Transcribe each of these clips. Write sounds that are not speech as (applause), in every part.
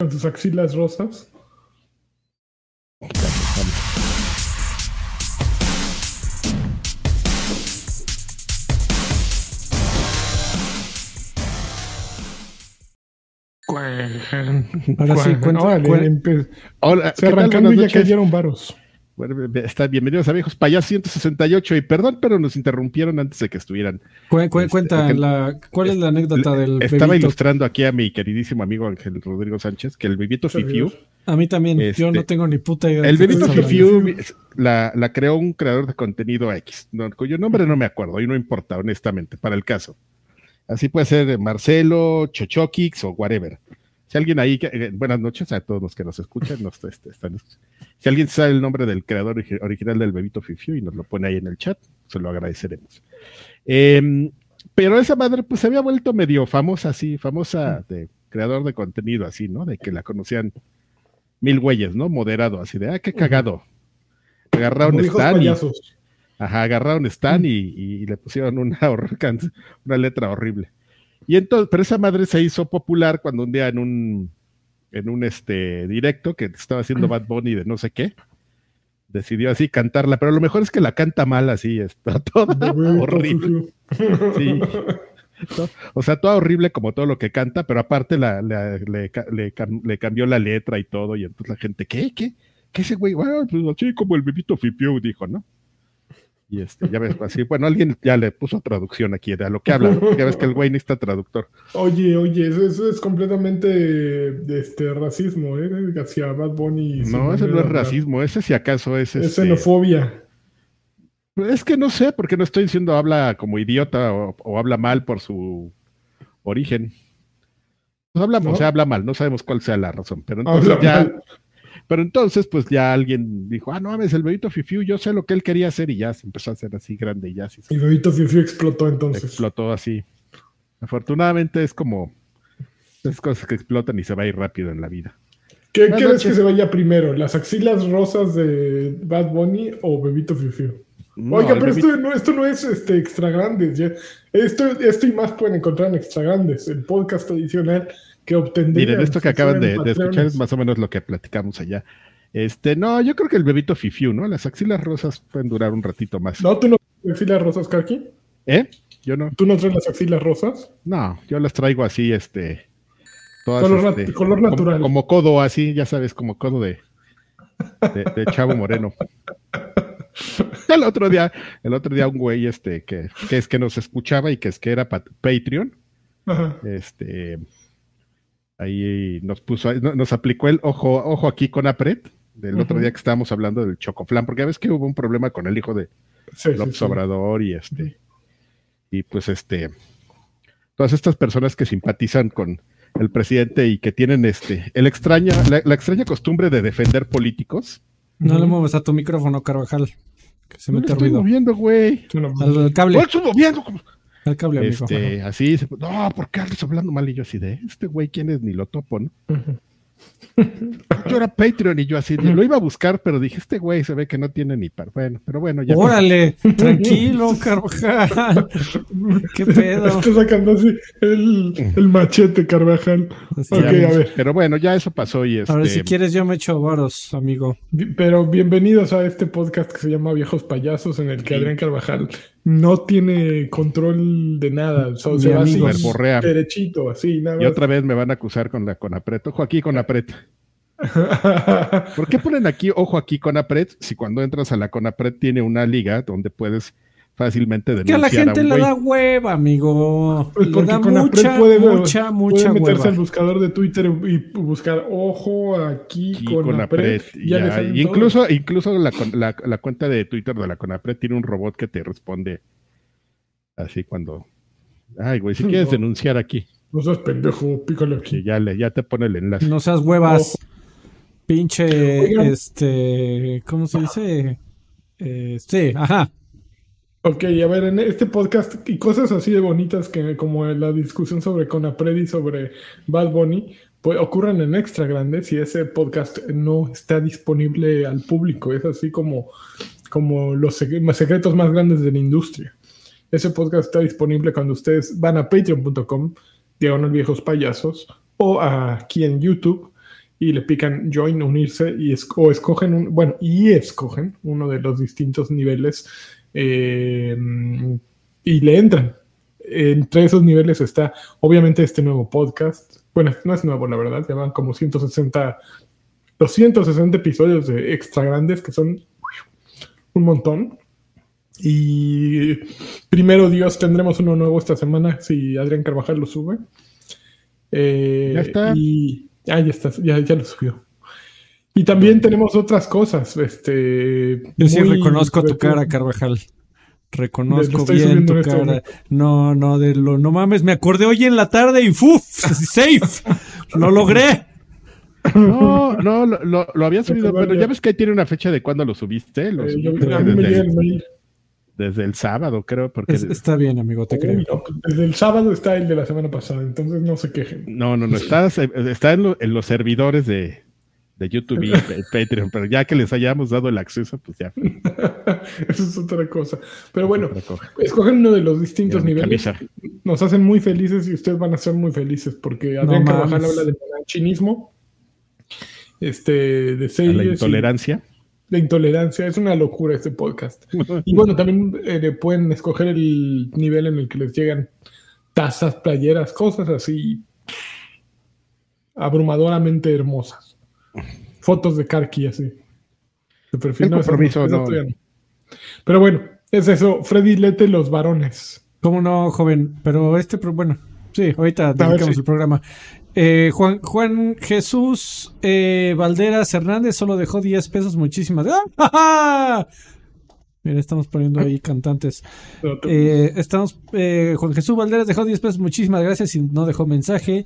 Con sus axilas rosas. Ahora sí, cuenta. Hola, Se arrancando y ya cayeron varos. Bueno, está, bienvenidos a Viejos Payas 168 y perdón, pero nos interrumpieron antes de que estuvieran. Este, cuenta, la, ¿cuál es la anécdota del Estaba ilustrando aquí a mi queridísimo amigo Ángel Rodrigo Sánchez que el bebito Fifiu. A mí también, yo no este, tengo ni puta idea. El bebito Fifiu la, la, creó un creador de contenido X, cuyo nombre no me acuerdo y no importa, honestamente, para el caso. Así puede ser Marcelo, Chochokix o whatever. Si alguien ahí, eh, buenas noches a todos los que nos escuchan, nos este, están, si alguien sabe el nombre del creador original del Bebito Fifiu y nos lo pone ahí en el chat, se lo agradeceremos. Em, pero esa madre pues se había vuelto medio famosa así, famosa de creador de contenido así, ¿no? De que la conocían mil güeyes, ¿no? Moderado, así de, ah, qué cagado. Agarraron Stan y, ajá, agarraron Stan y, y, le pusieron una, (laughs) una letra horrible. Y entonces, pero esa madre se hizo popular cuando un día en un, en un este directo que estaba haciendo Bad Bunny de no sé qué, decidió así cantarla, pero lo mejor es que la canta mal así, está (laughs) toda horrible. Sí. O sea, toda horrible como todo lo que canta, pero aparte la, le, cambió la letra y todo, y entonces la gente, ¿qué? ¿Qué? ¿Qué ese güey? Bueno, pues así como el bebito Fipiu dijo, ¿no? Y este, ya ves, así, bueno, alguien ya le puso traducción aquí de a lo que habla. Ya ves que el güey necesita traductor. Oye, oye, eso, es completamente este racismo, ¿eh? Hacia Bad Bunny. No, ese no es racismo, ese si acaso es. Es este, xenofobia. Es que no sé, porque no estoy diciendo habla como idiota o, habla mal por su origen. Pues habla, O sea, habla mal, no sabemos cuál sea la razón, pero entonces ya. Pero entonces, pues ya alguien dijo, ah, no mames, el bebito Fifiu, yo sé lo que él quería hacer y ya se empezó a hacer así grande y ya. Sí, y el bebito Fifiu explotó entonces. Explotó así. Afortunadamente es como esas cosas que explotan y se va a ir rápido en la vida. ¿Qué crees que se vaya primero? ¿Las axilas rosas de Bad Bunny o Bebito Fiu Oiga, pero esto, no, esto no es este, extra grandes. Esto, esto y más pueden encontrar en extra grandes, el podcast adicional que obtendría. Miren, esto que acaban de, escuchar es más o menos lo que platicamos allá. Este, no, yo creo que el bebito Fifiu, ¿no? Las axilas rosas pueden durar un ratito más. ¿No? ¿Tú no traes axilas rosas, Karki? ¿Eh? Yo no. ¿Tú no traes las axilas rosas? No, yo las traigo así, este. Todas, este, color, natural. Como, codo así, ya sabes, como codo de, de, Chavo Moreno. (laughs) El otro día, el otro día un güey este que, que es que nos escuchaba y que es que era Patreon. Este ahí nos puso, nos aplicó el ojo, ojo aquí con Apret, del otro día que estábamos hablando del chocoflan, porque a veces que hubo un problema con el hijo de López Obrador y este, y pues este, todas estas personas que simpatizan con el presidente y que tienen este, el extraña, la, extraña costumbre de defender políticos. No le mueves a tu micrófono, Carvajal. Que se no mete estoy moviendo, güey. Al cable. No estoy moviendo. El cable, este, así, no, ¿por qué estás hablando mal? Y yo así de, este güey, ¿quién es? Ni lo topo, ¿no? Yo era Patreon y yo así, lo iba a buscar, pero dije, este güey se ve que no tiene ni par. Bueno, pero bueno, ya. Órale, tranquilo, (laughs) Carvajal. ¿Qué pedo? (laughs) Está sacando así el, machete, Carvajal. a ver. Pero bueno, ya eso pasó y este... Ahora, si quieres, yo me echo varos, amigo. Pero bienvenidos a este podcast que se llama Viejos Payasos, en el que Adrián Carvajal no tiene control de nada. se va así, derechito, así, nada Y otra vez me van a acusar con la Conapret. Ojo aquí, Conapret. (laughs) ¿Por qué ponen aquí, ojo aquí, Conapret, si cuando entras a la Conapret tiene una liga donde puedes fácilmente denunciar que a la gente le da hueva, amigo. Pues porque da mucha, puede, mucha, mucha puede meterse al buscador de Twitter y buscar ojo aquí, con Conapred. Y incluso, incluso la, la, la, cuenta de Twitter de la Conapred tiene un robot que te responde así cuando. Ay, güey, si quieres denunciar aquí. No seas pendejo, pícale aquí. ya, le, ya te pone el enlace. No seas huevas. Pinche, este, ¿cómo se dice? Eh, sí, ajá. Ok, a ver, en este podcast y cosas así de bonitas que como la discusión sobre Conapred y sobre Bad Bunny, pues ocurren en extra grandes y ese podcast no está disponible al público. Es así como, como los secretos más grandes de la industria. Ese podcast está disponible cuando ustedes van a patreon.com, diagonal viejos payasos, o aquí en YouTube y le pican join, unirse, y o escogen, un, bueno, y escogen uno de los distintos niveles eh, y le entran. Entre esos niveles está, obviamente, este nuevo podcast. Bueno, no es nuevo, la verdad, llevan como 160, 260 episodios de extra grandes, que son un montón. Y primero Dios, tendremos uno nuevo esta semana si Adrián Carvajal lo sube. Eh, ya está. Y, ah, ya está, ya, ya lo subió. Y también tenemos otras cosas. Este, Yo sí reconozco tu cara, Carvajal. Reconozco bien tu este cara. No, no, de lo, no mames, me acordé hoy en la tarde y ¡fuf! ¡Safe! ¡Lo logré! No, no, lo, lo, había subido, pero ya ves que ahí tiene una fecha de cuándo lo subiste. Lo eh, desde el sábado, creo. Porque... está bien, amigo, te creo. desde el sábado está el de la semana pasada, entonces no se quejen. No, no, no, está, está en, los servidores de, YouTube y Patreon, pero ya que les hayamos dado el acceso, pues ya. (laughs) Eso es otra cosa. Pero bueno, escogen uno de los distintos niveles. Nos hacen muy felices y ustedes van a ser muy felices porque Adrián Carvajal habla de chinismo, este, de series. la intolerancia de intolerancia. Es una locura este podcast. (laughs) Y bueno, también eh, pueden escoger el nivel en el que les llegan tazas, playeras, cosas así abrumadoramente hermosas. Fotos de Karki así. De perfil. No, Pero bueno, es eso. Freddy Lete, los varones. ¿Cómo no, joven? Pero este, bueno, sí, ahorita dedicamos el programa. Eh, Juan, Juan Jesús eh, Valderas Hernández solo dejó 10 pesos, muchísimas. ¡Ah! (laughs) Mira, estamos poniendo ahí cantantes. (laughs) Eh, estamos, Juan Jesús Valderas dejó 10 pesos, muchísimas gracias y no dejó mensaje.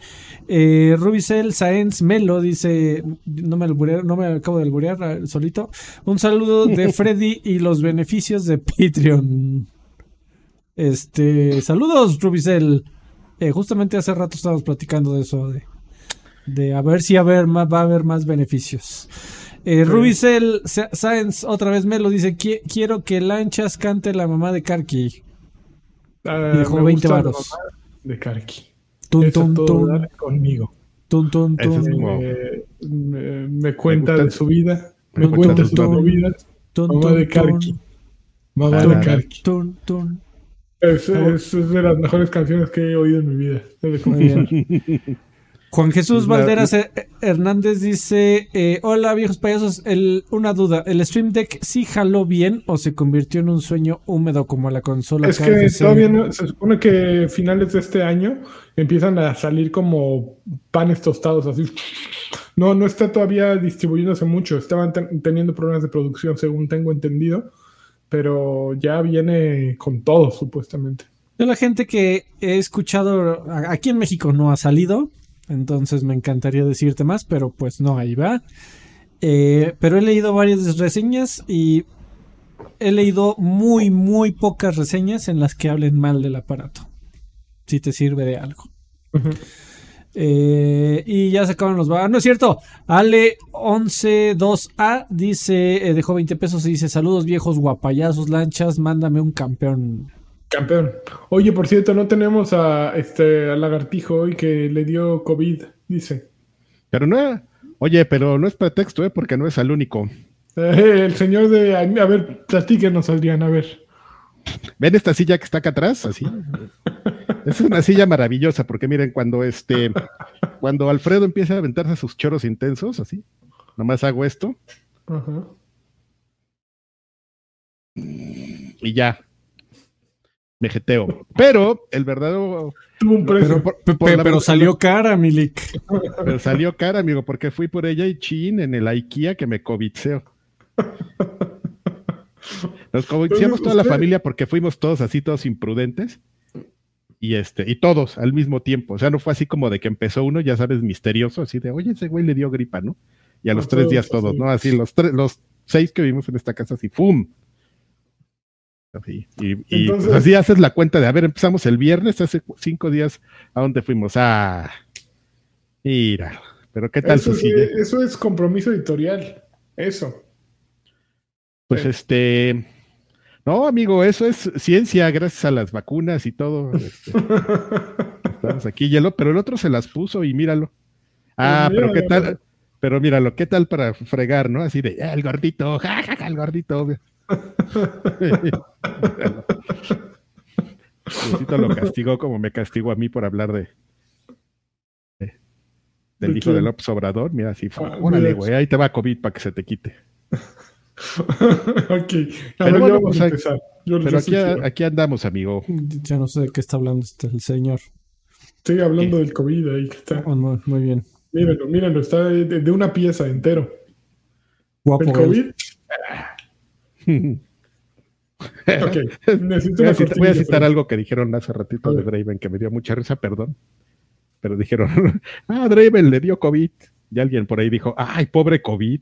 Rubicel Saenz Melo dice, no me, no me acabo de alburear solito. Un saludo de (laughs) Freddy y los beneficios de Patreon. Este, saludos Rubicel. Eh, justamente hace rato estábamos platicando de eso, de, a ver si a ver, va a haber más beneficios. Eh, Rubicel Science otra vez me lo dice, quiero que Lanchas cante la mamá de Karki. Uh, dejó 20 varos. De Karki. Tun, tun, tun. conmigo. Tun, tun, tun. me, cuenta de su vida. Me, cuenta de su vida. Mamá de Karki. Mamá de Karki. Tun, tun. Es, de las mejores canciones que he oído en mi vida. (laughs) Juan Jesús Valderas Hernández dice: eh, Hola, viejos payasos. una duda: ¿el Stream Deck sí jaló bien o se convirtió en un sueño húmedo como la consola? Es que todavía no, se supone que finales de este año empiezan a salir como panes tostados así. No, no está todavía distribuyéndose mucho. Estaban teniendo problemas de producción, según tengo entendido pero ya viene con todo, supuestamente. De la gente que he escuchado aquí en México no ha salido, entonces me encantaría decirte más, pero pues no, ahí va. Eh, pero he leído varias reseñas y he leído muy, muy pocas reseñas en las que hablen mal del aparato. Si te sirve de algo. Eh, y ya se acaban los va. No es cierto. Ale112A dice, eh, dejó 20 pesos y dice: Saludos viejos guapayazos, lanchas, mándame un campeón. Campeón. Oye, por cierto, no tenemos a este a Lagartijo hoy que le dio COVID, dice. Pero no, oye, pero no es pretexto, ¿eh? Porque no es el único. Eh, el señor de. A ver, platíquenos, Adrián, a ver. ¿Ven esta silla que está acá atrás? Así. Es una silla maravillosa, porque miren, cuando este, cuando Alfredo empieza a aventarse sus choros intensos, así, nomás hago esto. Y ya. Me jeteo. Pero el verdadero. Pero, salió cara, Milik. Pero salió cara, amigo, porque fui por ella y chin en el IKEA que me covitseó. Nos covitseamos toda la familia porque fuimos todos así, todos imprudentes y este, y todos al mismo tiempo. O sea, no fue así como de que empezó uno, ya sabes, misterioso, así de, oye, ese güey le dio gripa, ¿no? Y a los tres días todos, ¿no? Así, los tres, los seis que vivimos en esta casa, así, ¡fum! Así, y, pues, así haces la cuenta de, a ver, empezamos el viernes, hace cinco días, ¿a dónde fuimos? Ah, mira, pero ¿qué tal eso, eso es compromiso editorial, eso. Pues este, no, amigo, eso es ciencia gracias a las vacunas y todo. Este, (laughs) estamos aquí, hielo, pero el otro se las puso y míralo. Ah, pero ¿qué tal? Pero míralo, ¿qué tal para fregar, no? Así de, ah, el gordito, jajaja, el gordito. (laughs) Diosito lo castigó como me castigó a mí por hablar de, del hijo del López Obrador. Mira, así fue. Ah, órale, güey, ahí te va COVID para que se te quite. ok, pero bueno, vamos a empezar. pero aquí, aquí, andamos, amigo. Ya no sé de qué está hablando este, el señor. Estoy hablando del COVID ahí que está. Oh, muy bien. Mírenlo, mírenlo, está de, una pieza entero. Guapo. El COVID. (laughs) ok, necesito voy, a citar, algo que dijeron hace ratito de Draven que me dio mucha risa, perdón. Pero dijeron, (laughs) ah, Draven le dio COVID. Y alguien por ahí dijo, ay, pobre COVID.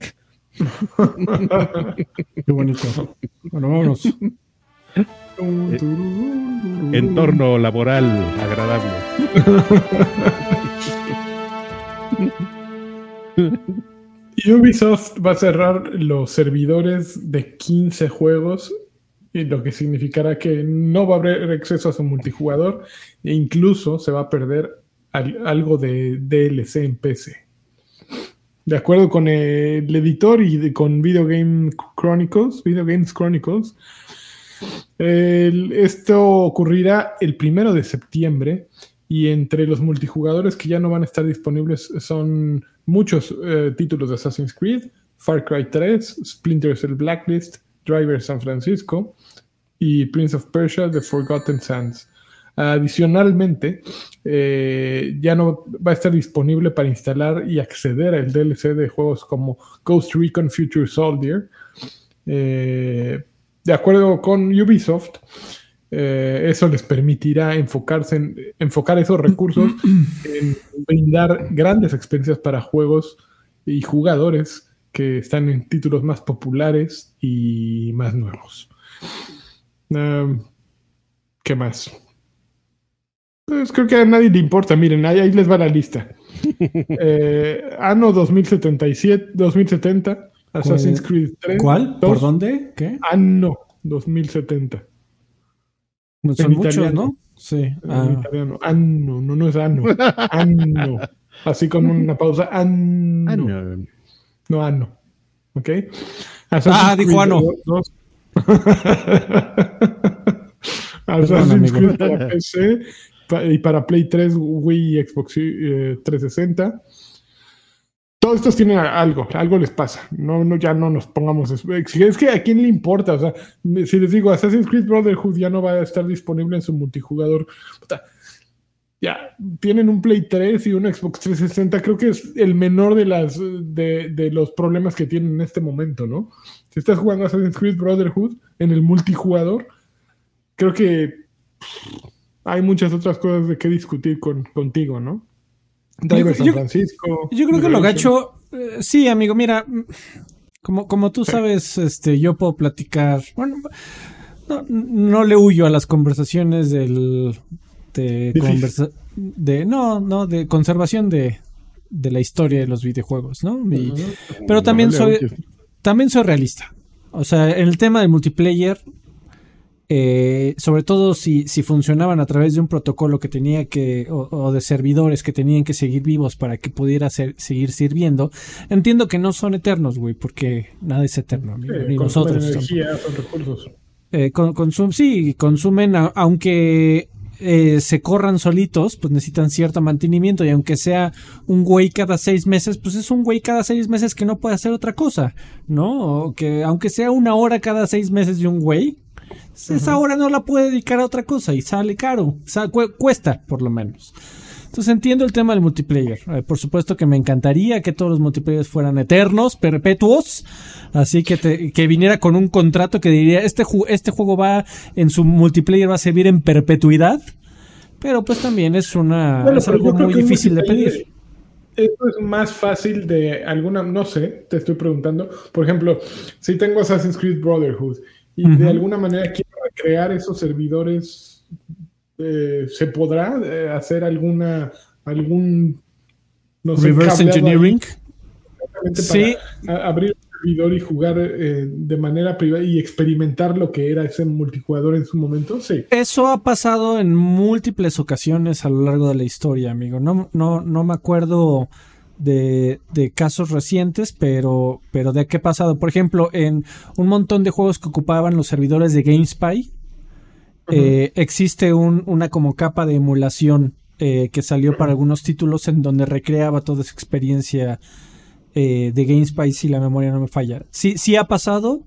(laughs) Qué bonito. Bueno, vámonos. Eh, entorno laboral agradable. Ubisoft va a cerrar los servidores de 15 juegos, lo que significará que no va a haber acceso a su multijugador e incluso se va a perder algo de DLC en PC. De acuerdo con el editor y con Video Game Chronicles, Video Games Chronicles, esto ocurrirá el primero de septiembre y entre los multijugadores que ya no van a estar disponibles son muchos eh, títulos de Assassin's Creed, Far Cry 3, Splinter Cell Blacklist, Driver San Francisco y Prince of Persia The Forgotten Sands. Adicionalmente, eh, ya no va a estar disponible para instalar y acceder al DLC de juegos como Ghost Recon Future Soldier. Eh, de acuerdo con Ubisoft, eh, eso les permitirá enfocarse en, enfocar esos recursos (clears throat) en brindar grandes experiencias para juegos y jugadores que están en títulos más populares y más nuevos. ¿Qué más? Pues creo que a nadie le importa. Miren, ahí, les va la lista. (laughs) Eh, Anno 2077, 2070, Assassin's Creed 3. ¿Cuál? ¿Por dónde? ¿Qué? Anno 2070. No son muchos, ¿no? Sí. Ah. italiano. Anno, no, no es anno. (laughs) Anno. Así como una pausa. Anno. No, anno. ¿Ok? ah, dijo anno. (laughs) Assassin's Creed para PC y para Play 3, Wii y Xbox 360. Eh, Todos estos tienen algo, algo les pasa. No, no, ya no nos pongamos. Es que a quién le importa. O sea, si les digo, Assassin's Creed Brotherhood ya no va a estar disponible en su multijugador. ya tienen un Play 3 y un Xbox 360. Creo que es el menor de, las, de, de los problemas que tienen en este momento, ¿no? Si estás jugando Assassin's Creed Brotherhood en el multijugador, creo que hay muchas otras cosas de qué discutir con, contigo, ¿no? Driver San Francisco. Yo, creo que lo gacho. Eh, sí, amigo, mira. Como, como tú sabes, este, yo puedo platicar. Bueno, no, le huyo a las conversaciones del. De, de No, no, de conservación de, de la historia de los videojuegos, ¿no? pero también soy. También soy realista. O sea, en el tema del multiplayer, eh, sobre todo si, si, funcionaban a través de un protocolo que tenía que, o, de servidores que tenían que seguir vivos para que pudiera seguir sirviendo. Entiendo que no son eternos, güey, porque nada es eterno, ni nosotros. Energía, son recursos. Eh, sí, consumen, aunque eh, se corran solitos, pues necesitan cierto mantenimiento y aunque sea un güey cada seis meses, pues es un güey cada seis meses que no puede hacer otra cosa, ¿no? O que aunque sea una hora cada seis meses de un güey, esa hora no la puede dedicar a otra cosa y sale caro. cuesta, por lo menos. Entonces entiendo el tema del multiplayer. Eh, por supuesto que me encantaría que todos los multiplayers fueran eternos, perpetuos. Así que, que viniera con un contrato que diría, este, este juego va, en su multiplayer va a servir en perpetuidad. Pero pues también es una es algo muy difícil de pedir. Esto es más fácil de alguna, no sé, te estoy preguntando. Por ejemplo, si tengo Assassin's Creed Brotherhood y de alguna manera quiero recrear esos servidores, eh, ¿se podrá eh, hacer alguna, algún, no sé, reverse engineering? Sí. abrir un servidor y jugar eh, de manera privada y experimentar lo que era ese multijugador en su momento, sí. Eso ha pasado en múltiples ocasiones a lo largo de la historia, amigo. No, no, no me acuerdo de, casos recientes, pero, pero de qué ha pasado. Por ejemplo, en un montón de juegos que ocupaban los servidores de GameSpy, eh, existe un, una como capa de emulación eh, que salió para algunos títulos en donde recreaba toda esa experiencia eh, de GameSpy si la memoria no me falla. Sí, sí ha pasado.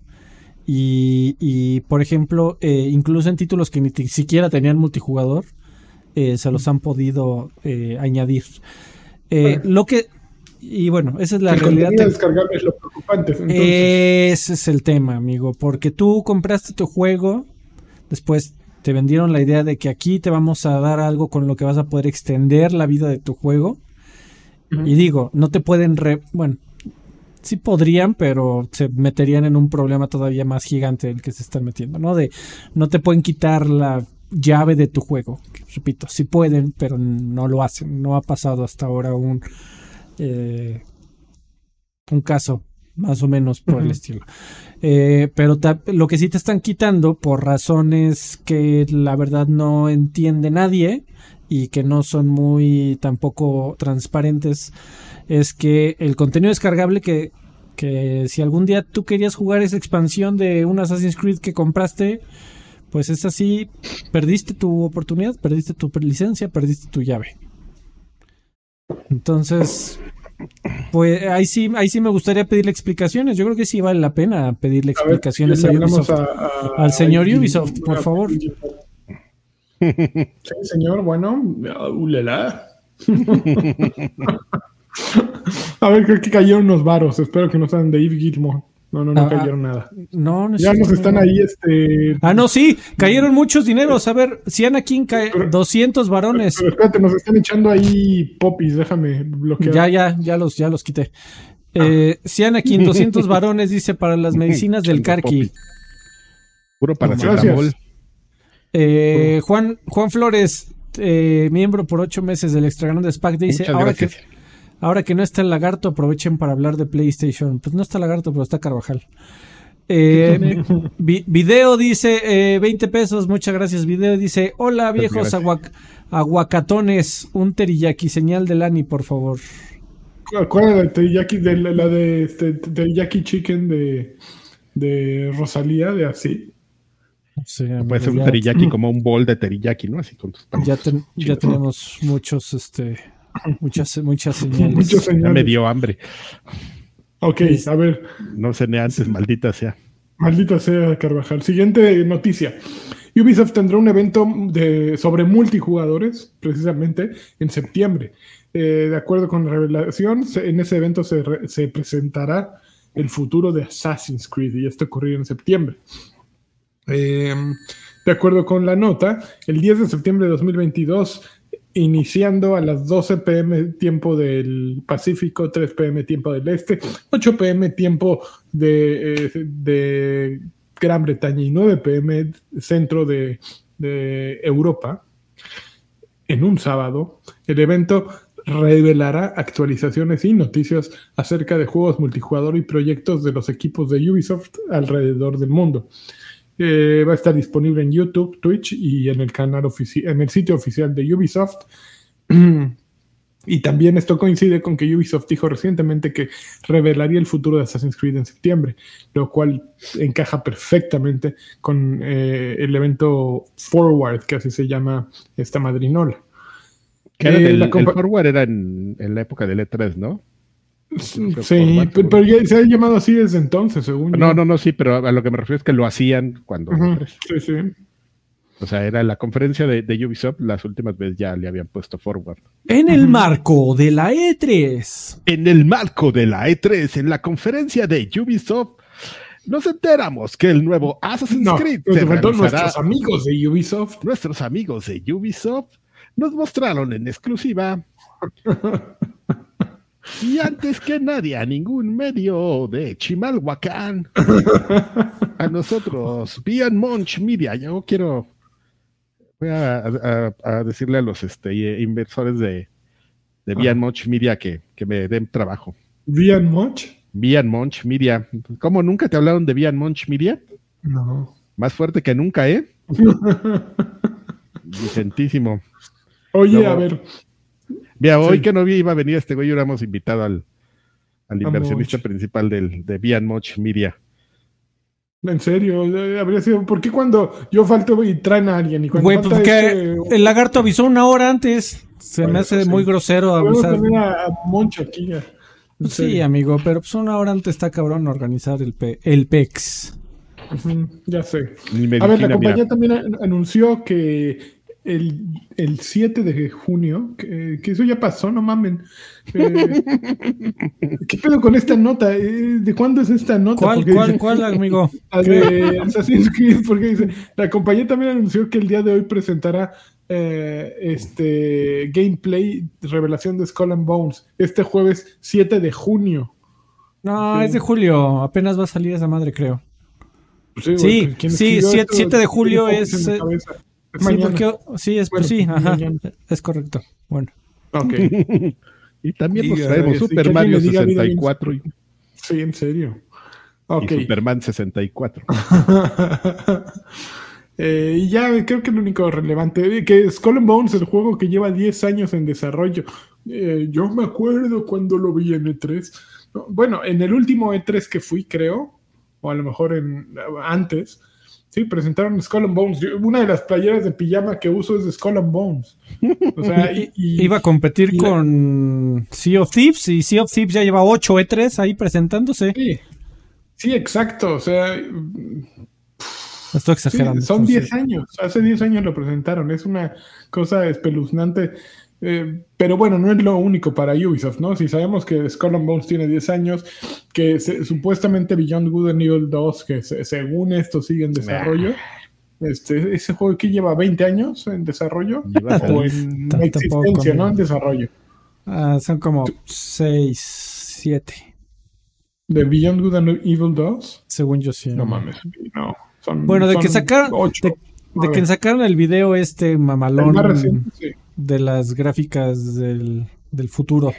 Y, y por ejemplo, incluso en títulos que ni siquiera tenían multijugador, se los han podido añadir. Lo que y bueno, esa es la realidad. descargable es lo preocupante. Ese es el tema, amigo, porque tú compraste tu juego, después te vendieron la idea de que aquí te vamos a dar algo con lo que vas a poder extender la vida de tu juego. Y digo, no te pueden, re bueno, sí podrían, pero se meterían en un problema todavía más gigante del que se están metiendo, ¿no? De no te pueden quitar la llave de tu juego. Repito, sí pueden, pero no lo hacen. No ha pasado hasta ahora un eh, un caso más o menos por el estilo. Eh, pero lo que sí te están quitando por razones que la verdad no entiende nadie y que no son muy tampoco transparentes es que el contenido descargable que, que si algún día tú querías jugar esa expansión de un Assassin's Creed que compraste, pues es así, perdiste tu oportunidad, perdiste tu licencia, perdiste tu llave. Entonces, pues ahí sí, ahí sí me gustaría pedirle explicaciones. Yo creo que sí vale la pena pedirle explicaciones a, Ubisoft, al señor Ubisoft, por favor. (laughs) Sí, señor, bueno, ulala. (laughs) (laughs) a ver, creo que cayeron unos varos. Espero que no sean de Yves Gilmore. No, no, no ah, cayeron nada. No, no Ya nos están ahí, este. Ah, no, sí, cayeron muchos dineros. A ver, si Anakin cae 200 varones. Pero, espérate, nos están echando ahí popis, déjame bloquear. Ya, ya, ya los, ya los quité. Ah. Eh, si Anakin 200 varones dice para las (laughs) medicinas del Carqui. Puro para eh, Juan, Juan Flores, eh, miembro por ocho meses del Extra Grande SPAC, dice: ahora que Ahora que no está el lagarto, aprovechen para hablar de PlayStation. Pues no está el lagarto, pero está Carvajal. Eh, (laughs) video dice 20 eh, pesos, muchas gracias. Video dice: Hola viejos aguacatones, un teriyaki, señal de Lani, por favor. ¿Cuál es la teriyaki? De la, de este, teriyaki chicken de, de Rosalía, de así. Puede ser un teriyaki como un bol de teriyaki, ¿no? Así con tus ya, ya tenemos muchos este (laughs) Muchas, muchas señales. Me dio hambre. Ok, a ver. No cené antes, maldita sea. Maldita sea, Carvajal. Siguiente noticia. Ubisoft tendrá un evento de, sobre multijugadores, precisamente, en septiembre. Eh, de acuerdo con la revelación, en ese evento se, se, presentará el futuro de Assassin's Creed y esto ocurrirá en septiembre. Eh, de acuerdo con la nota, el 10 de septiembre de 2022 iniciando a las 12 pm tiempo del Pacífico, 3 pm tiempo del Este, 8 pm tiempo de, eh, de Gran Bretaña y 9 pm centro de, Europa, en un sábado, el evento revelará actualizaciones y noticias acerca de juegos multijugador y proyectos de los equipos de Ubisoft alrededor del mundo. Eh, va a estar disponible en YouTube, Twitch y en el canal en el sitio oficial de Ubisoft. (clears throat) y también esto coincide con que Ubisoft dijo recientemente que revelaría el futuro de Assassin's Creed en septiembre, lo cual encaja perfectamente con eh, el evento Forward, que así se llama esta madrinola. Eh, el, Forward era en, en la época del E3, ¿no? Sí, pero, ya se ha llamado así desde entonces, según No, no, no, sí, pero a lo que me refiero es que lo hacían cuando... sí, sí. O sea, era la conferencia de, Ubisoft, las últimas veces ya le habían puesto forward. En el marco de la E3. En el marco de la E3, en la conferencia de Ubisoft, nos enteramos que el nuevo Assassin's Creed se nuestros amigos de Ubisoft. Nuestros amigos de Ubisoft nos mostraron en exclusiva (laughs) Y antes que nadie, a ningún medio de Chimalhuacán, a nosotros, Bian Monch Media, yo quiero, voy a, decirle a los este, inversores de, de Bian Monch Media que, que, me den trabajo. ¿Bian Monch? Bian Monch Media. ¿Cómo nunca te hablaron de Bian Monch Media? No. Más fuerte que nunca, ¿eh? (laughs) Vicentísimo. Oye, a ver, Mira, hoy que no vi, iba a venir este güey, hubiéramos invitado al, al inversionista principal del, de Bian Moch Media. En serio, eh, habría sido. ¿Por qué cuando yo falto y traen a alguien? Y cuando Güey, pues que el lagarto avisó una hora antes. Se me hace muy grosero avisar. A, a Moncho aquí. Sí, amigo, pero pues una hora antes está cabrón organizar el, el PEX. ya sé. A ver, la compañía también anunció que el, el 7 de junio, que, eso ya pasó, no mamen. Eh, (laughs) ¿Qué pedo con esta nota? Eh, ¿De cuándo es esta nota? ¿Cuál, cuál, cuál, amigo? De Assassin's Creed, porque dice, la compañía también anunció que el día de hoy presentará eh, este gameplay, revelación de Skull and Bones, este jueves 7 de junio. No, es de julio, apenas va a salir esa madre, creo. sí, sí, 7, de julio es... Sí, porque, sí, es, pues, sí, ajá, es correcto. Bueno. Ok. (laughs) y también nos traemos Super Mario 64. Sí, en serio. Okay. Y Superman 64. (laughs) eh, y ya creo que lo único relevante, que Skull and Bones, el juego que lleva 10 años en desarrollo. Eh, yo me acuerdo cuando lo vi en E3. bueno, en el último E3 que fui, creo, o a lo mejor en antes, Sí, presentaron Skull and Bones. Una de las playeras de pijama que uso es de Skull and Bones. O sea, (laughs) y, Iba a competir con Sea of Thieves y Sea of Thieves ya lleva 8 E3 ahí presentándose. Sí, sí exacto. O sea. Estoy exagerando. son 10 años. Hace 10 años lo presentaron. Es una cosa espeluznante. Eh, pero bueno, no es lo único para Ubisoft, ¿no? Si sabemos que Skull and Bones tiene 10 años, que supuestamente Beyond Good and Evil 2, que según esto sigue en desarrollo, este, ese juego que lleva 20 años en desarrollo, o en existencia, ¿no? En desarrollo. Ah, son como 6, 7. ¿De Beyond Good and Evil 2? Según yo sí. No mames, no. bueno, de que sacaron. De, que sacaron el video este mamalón de las gráficas del, del futuro.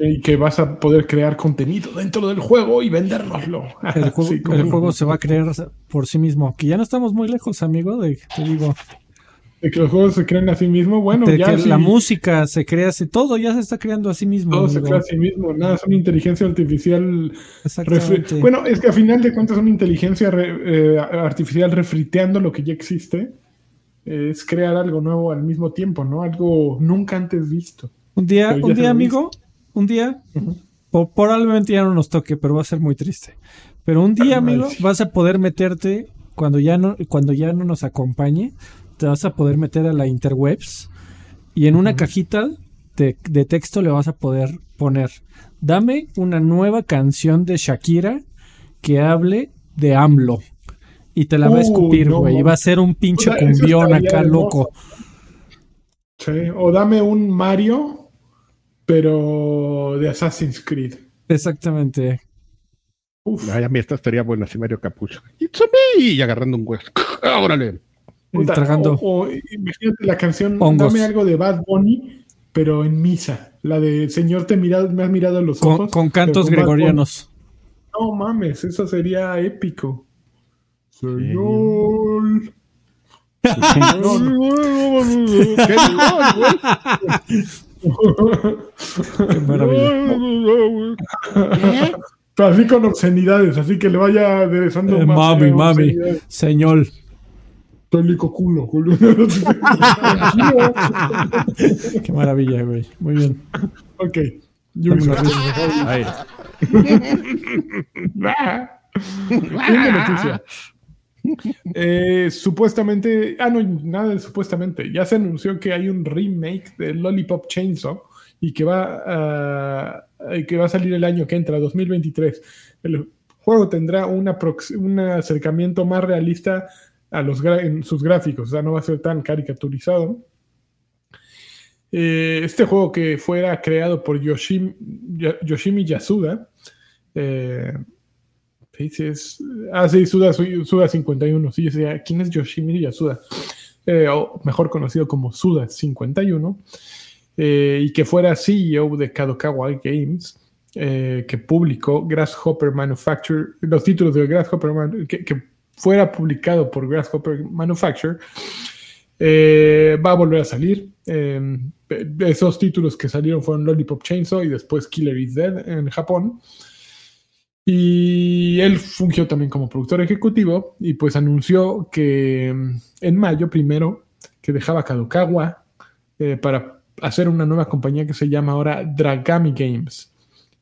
Y que vas a poder crear contenido dentro del juego y vendérnoslo. El juego, (laughs) se va a crear por sí mismo. Que ya no estamos muy lejos, amigo, de, te digo. De que los juegos se creen a sí mismo, bueno, de Que la música se crea, así, todo ya se está creando a sí mismo. Todo se crea a sí mismo, nada, es una inteligencia artificial. Bueno, es que a final de cuentas, una inteligencia eh, artificial refriteando lo que ya existe es crear algo nuevo al mismo tiempo, ¿no? Algo nunca antes visto. Un día, un día, amigo, un día, probablemente ya no nos toque, pero va a ser muy triste. Pero un día, amigo, vas a poder meterte cuando ya no, cuando ya no nos acompañe, te vas a poder meter a la interwebs y en una cajita de, de, texto le vas a poder poner, dame una nueva canción de Shakira que hable de AMLO. Y te la va a escupir, güey. y va a ser un pinche cumbión acá, loco. Sí, o dame un Mario pero de Assassin's Creed. Exactamente. Uf. Ay, a mí esta estaría buena, si Mario Capucho. It's a me! Y agarrando un hueso. (laughs) ¡Órale! Tragando. O, imagínate la canción Dame algo de Bad Bunny, pero en misa. La de Señor, te mirado, me has mirado a los ojos. Con, cantos gregorianos. No mames, eso sería épico. Señor. ¿Qué Qué maravilla. Pero así con obscenidades, así que le vaya aderezando eh, Mami, mami, señor. Tólico culo, Julio. (laughs) Qué maravilla, güey. Muy bien. Ok. Ahí. noticia. Eh, supuestamente, ah, no, nada de supuestamente, ya se anunció que hay un remake de Lollipop Chainsaw y que va, a, que va a salir el año que entra, 2023. El juego tendrá una un acercamiento más realista a los en sus gráficos, o sea, no va a ser tan caricaturizado. Eh, este juego que fuera creado por Yoshimi, Yasuda, eh, ah, sí, Suda, Suda 51. Sí, ¿quién es Yoshimi Yasuda? Eh, o mejor conocido como Suda 51. Eh, y que fuera CEO de Kadokawa Games, que publicó Grasshopper Manufacture, los títulos de Grasshopper, que, que, fuera publicado por Grasshopper Manufacture. Eh, va a volver a salir. Em, esos títulos que salieron fueron Lollipop Chainsaw y después Killer is Dead en Japón. Y él fungió también como productor ejecutivo y pues anunció que em, en mayo primero que dejaba Kadokawa eh, para hacer una nueva compañía que se llama ahora Dragami Games.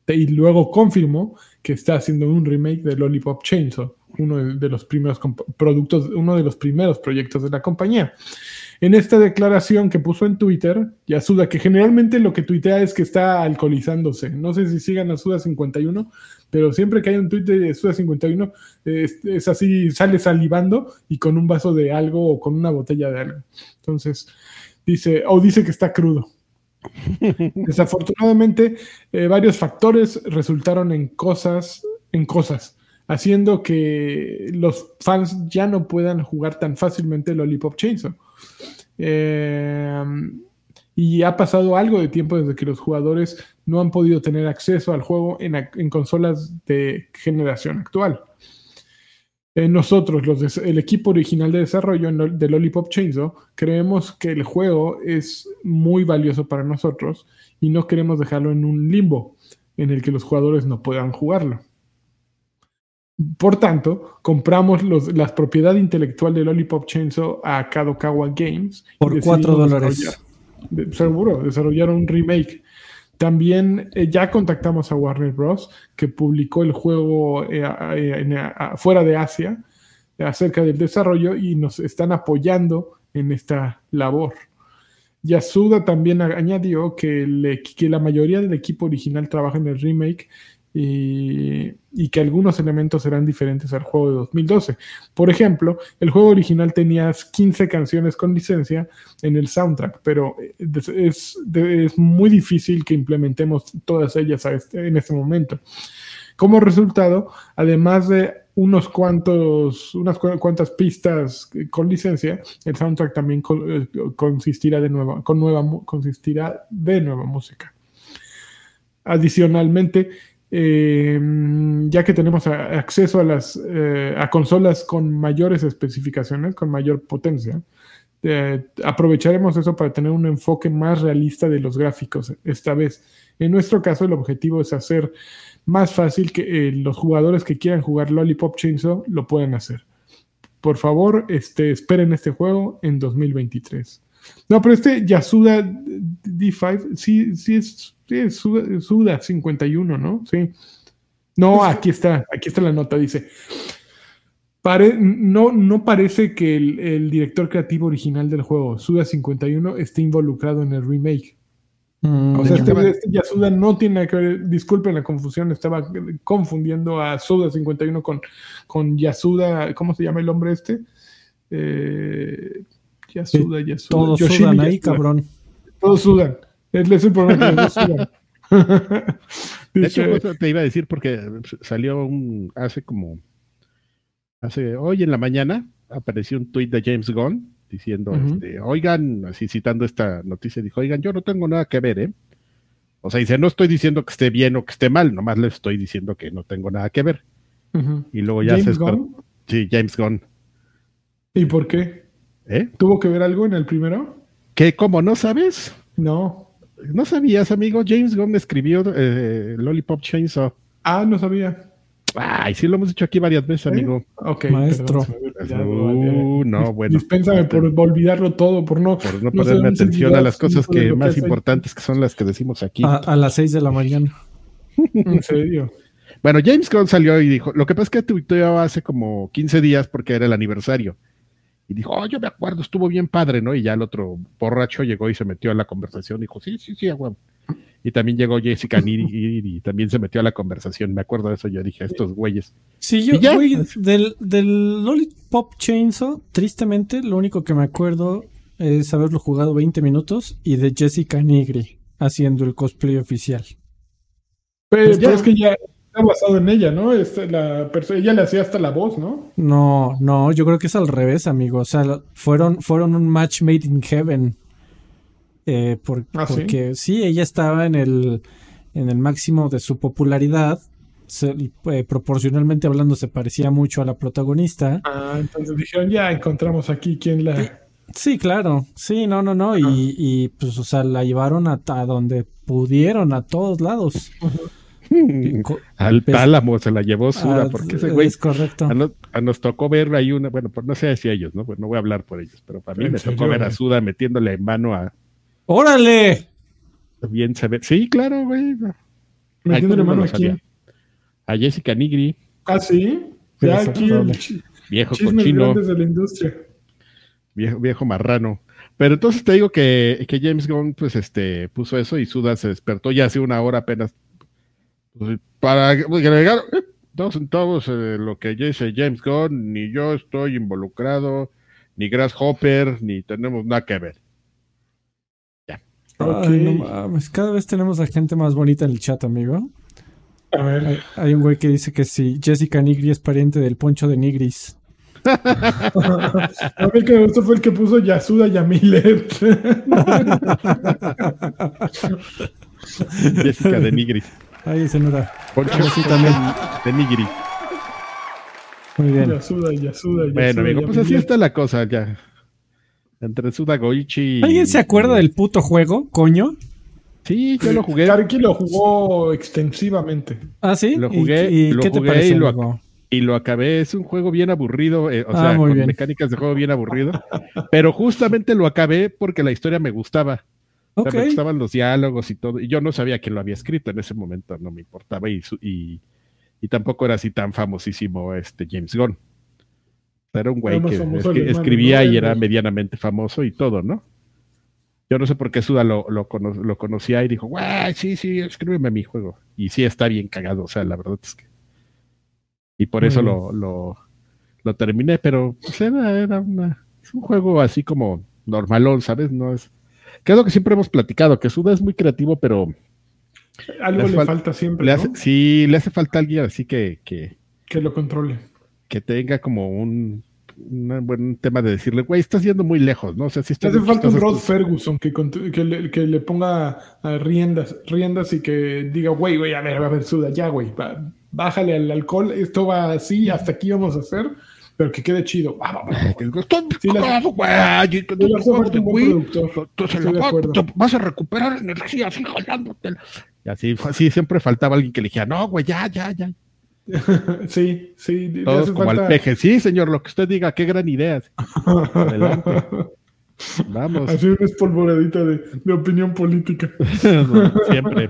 Y luego confirmó que está haciendo un remake de Lollipop Chainsaw, uno de los primeros productos, uno de los primeros proyectos de la compañía. En esta declaración que puso en Twitter, Yasuda, que generalmente lo que tuitea es que está alcoholizándose. No sé si sigan a Suda51, pero siempre que hay un tweet de Suda51, es, es, así, sale salivando y con un vaso de algo o con una botella de algo. Entonces, dice, o dice que está crudo. (laughs) Desafortunadamente, eh, varios factores resultaron en cosas, en cosas, haciendo que los fans ya no puedan jugar tan fácilmente Lollipop Chainsaw. Eh, y ha pasado algo de tiempo desde que los jugadores no han podido tener acceso al juego en, consolas de generación actual. Eh, nosotros, el equipo original de desarrollo de Lollipop Chainsaw, creemos que el juego es muy valioso para nosotros y no queremos dejarlo en un limbo en el que los jugadores no puedan jugarlo. Por tanto, compramos los, la propiedad intelectual de Lollipop Chainsaw a Kadokawa Games. Por 4 dólares seguro, desarrollaron un remake. También eh, ya contactamos a Warner Bros., que publicó el juego eh, fuera de Asia acerca del desarrollo y nos están apoyando en esta labor. Yasuda también añadió que, que la mayoría del equipo original trabaja en el remake y, que algunos elementos serán diferentes al juego de 2012. Por ejemplo, el juego original tenía 15 canciones con licencia en el soundtrack, pero es, es muy difícil que implementemos todas ellas este, en este momento. Como resultado, además de unos cuantos, unas cuantas pistas con licencia, el soundtrack también eh, consistirá de nueva, con nueva, consistirá de nueva música. Adicionalmente, eh, ya que tenemos acceso a las eh, a consolas con mayores especificaciones, con mayor potencia, eh, aprovecharemos eso para tener un enfoque más realista de los gráficos esta vez. En nuestro caso, el objetivo es hacer más fácil que los jugadores que quieran jugar Lollipop Chainsaw lo puedan hacer. Por favor, este, esperen este juego en 2023. No, pero este Yasuda D5 sí, sí es Sí, Suda, 51, ¿no? Sí. No, pues, aquí está, aquí está la nota, dice. no, no parece que el, director creativo original del juego, Suda 51, esté involucrado en el remake. Mm, o sea, este, este, Yasuda no tiene que ver, disculpen la confusión, estaba confundiendo a Suda 51 con, con Yasuda, ¿cómo se llama el hombre este? Eh, Yasuda, Yasuda. Todos sudan ahí, cabrón. Todos sudan. Es el (laughs) problema De hecho, te iba a decir porque salió un, hace como, hace, hoy en la mañana apareció un tweet de James Gunn diciendo, este, oigan, así citando esta noticia, dijo, oigan, yo no tengo nada que ver, ¿eh? O sea, dice, no estoy diciendo que esté bien o que esté mal, nomás le estoy diciendo que no tengo nada que ver. Y luego ya se... Gunn? Sí, James Gunn. ¿Y por qué? ¿Eh? ¿Tuvo que ver algo en el primero? ¿Qué? ¿Cómo no sabes? No. ¿No sabías, amigo? James Gunn escribió eh, Lollipop Chainsaw. Ah, no sabía. Ay, sí lo hemos dicho aquí varias veces, amigo. Ok, maestro. uh, no, bueno. Dispénsame por olvidarlo todo, por no, por no, ponerme atención a las cosas que más importantes que son las que decimos aquí. A, las seis de la mañana. (laughs) en serio. Bueno, James Gunn salió y dijo, lo que pasa es que tuiteaba hace como 15 días porque era el aniversario y dijo, oh, yo me acuerdo, estuvo bien padre, ¿no? Y ya el otro borracho llegó y se metió a la conversación, dijo, sí, sí, sí, agua. Y también llegó Jessica Niri (laughs) y, también se metió a la conversación, me acuerdo de eso, yo dije, estos güeyes. Sí, yo, güey, del, del Lollipop Chainsaw, tristemente, lo único que me acuerdo es haberlo jugado 20 minutos y de Jessica Nigri haciendo el cosplay oficial. Pues, pero es que ya, basado en ella, ¿no? la ella le hacía hasta la voz, ¿no? No, no, yo creo que es al revés, amigo. O sea, fueron, fueron un match made in heaven. Eh, ¿Ah, porque ¿sí? ella estaba en el, en el máximo de su popularidad. Eh, proporcionalmente hablando, se parecía mucho a la protagonista. Ah, entonces dijeron, ya encontramos aquí quién la. Sí, claro. Sí, no, no, no. Y, y pues, o sea, la llevaron a, donde pudieron, a todos lados. Al tálamo se la llevó Suda, ah, porque ese güey. Es correcto. A, nos tocó ver ahí una, bueno, pues no sé si ellos, ¿no? Pues no voy a hablar por ellos, pero para mí me tocó ver a Suda metiéndole en mano a. ¡Órale! Bien se ve. Sí, claro, güey. ¿Metiéndole en mano a quién? A Jessica Nigri. Ah, sí. Ya aquí el viejo cochino. de la industria. Viejo, viejo marrano. Pero entonces te digo que, que, James Gunn pues este puso eso y Suda se despertó ya hace una hora apenas para agregar dos centavos eh, lo que dice James Gunn, ni yo estoy involucrado, ni Grasshopper, ni tenemos nada que ver. Ya. cada vez tenemos a gente más bonita en el chat, amigo. A ver. Hay, un güey que dice que si Jessica Nigri es pariente del poncho de Nigris. (laughs) a mí que me gustó fue el que puso Yasuda Yamilet. (laughs) Jessica de Nigris. Ahí se nota. Poncho sí, también de Nigri. Muy bien. Yasuda, Yasuda, Yasuda. Bueno, amigo, pues así está la cosa ya. Entre Suda Goichi. ¿Alguien se acuerda del puto juego, coño? Sí, yo lo jugué. Karki lo jugó extensivamente. Ah, sí. Lo jugué, ¿Y, lo qué te jugué y, lo, y lo acabé. Es un juego bien aburrido, eh, o ah, sea, con mecánicas de juego bien aburrido. pero justamente lo acabé porque la historia me gustaba. Me gustaban los diálogos y todo. Y yo no sabía quién lo había escrito en ese momento, no me importaba. Y, y, y tampoco era así tan famosísimo este James Gunn. Era un güey que, escribía y era medianamente famoso y todo, ¿no? Yo no sé por qué Suda lo, lo, conocía y dijo, güey, sí, sí, escríbeme mi juego. Y sí está bien cagado, o sea, la verdad es que. Y por eso lo, lo, terminé, pero pues, era, era una, es un juego así como normalón, ¿sabes? No es. Que es lo que siempre hemos platicado, que Suda es muy creativo, pero. Algo le, falta siempre. sí, le hace falta alguien así que, que. Que lo controle. Que tenga como un un buen tema de decirle, güey, estás yendo muy lejos, ¿no? O sea, si estás. Hace falta un Rod Ferguson que, que, le, que, le, ponga riendas, riendas y que diga, güey, güey, a ver, a ver, suda, ya, güey, bájale al alcohol, esto va así, hasta aquí vamos a hacer, pero que quede chido. Vas a recuperar energía así jalándote. Y así, así siempre faltaba alguien que le dijera, no, güey, ya, ya, ya. (laughs) sí, sí. Todos como al peje. Sí, señor, lo que usted diga, qué gran idea. (laughs) Adelante. Vamos. Así una espolvoradita de, de opinión política. (laughs) siempre.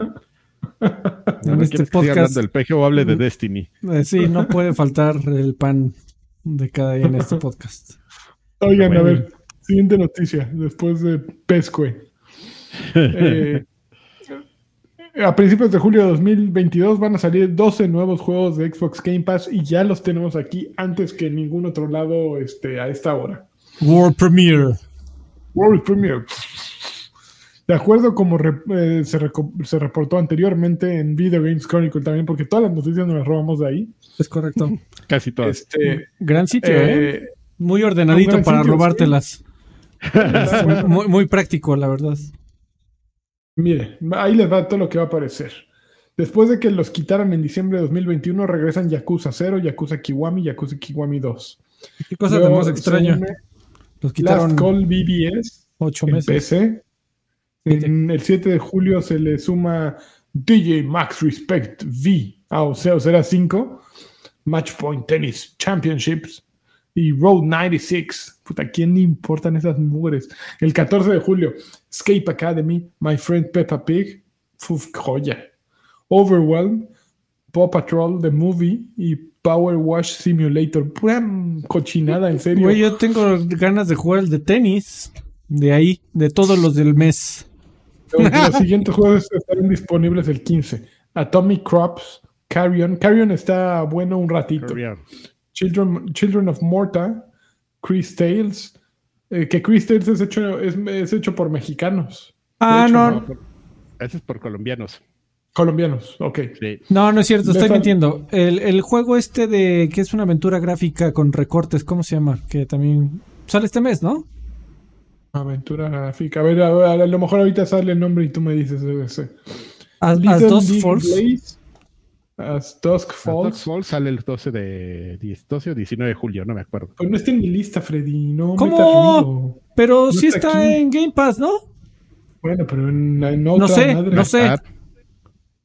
en este podcast. del peje o hable de Destiny. Eh, sí, no puede faltar el pan de cada día en este (laughs) podcast. Oigan, a ver, siguiente noticia, después de Pescue. Eh, a principios de julio de 2022 van a salir 12 nuevos juegos de Xbox Game Pass y ya los tenemos aquí antes que en ningún otro lado este, a esta hora. World Premiere. World Premiere. De acuerdo como eh, se, reportó anteriormente en Video Games Chronicle también, porque todas las noticias nos las robamos de ahí. Es correcto. (laughs) Casi todas. Este, gran sitio, ¿eh? ¿eh? Muy ordenadito para robártelas. (laughs) muy, muy práctico, la verdad. Mire, ahí les va todo lo que va a aparecer. Después de que los quitaran en diciembre de 2021, regresan Yakuza 0, Yakuza Kiwami, Yakuza Kiwami 2. ¿Qué cosa tenemos extraña? Los quitaron Last Call BBS 8 meses. PC. En el 7 de julio se le suma DJ Max Respect V, ah, o sea, o será 5. Matchpoint Tennis Championships y Road 96. Puta, ¿quién le importan esas mujeres? El 14 de julio, Escape Academy, My Friend Peppa Pig. Uf, joya. Overwhelm, Paw Patrol, The Movie y Power Wash Simulator. Pura cochinada, en serio. yo tengo ganas de jugar el de tenis. De ahí, de todos los del mes. Los siguientes juegos estarán disponibles el 15. Atomic Crops, Carrion. Carrion está bueno un ratito. Children, Children of Morta, Chris Tales, eh, que Chris Tales es hecho, es, hecho por mexicanos. Ah, no. Ese es por colombianos. Colombianos, ok. No, no es cierto, estoy mintiendo. El, el, juego este de que es una aventura gráfica con recortes, ¿cómo se llama? Que también sale este mes, ¿no? Aventura gráfica. A ver, a, lo mejor ahorita sale el nombre y tú me dices ese. As, As Force. As Dusk Dusk Falls. Falls sale el 12 de 10 12 o 19 de julio, no me acuerdo. Pues no está en mi lista, Freddy. No ¿Cómo? ruido. Pero No sí está en Game Pass, ¿no? Bueno, pero en, en otra No sé, madre. no sé. Ah,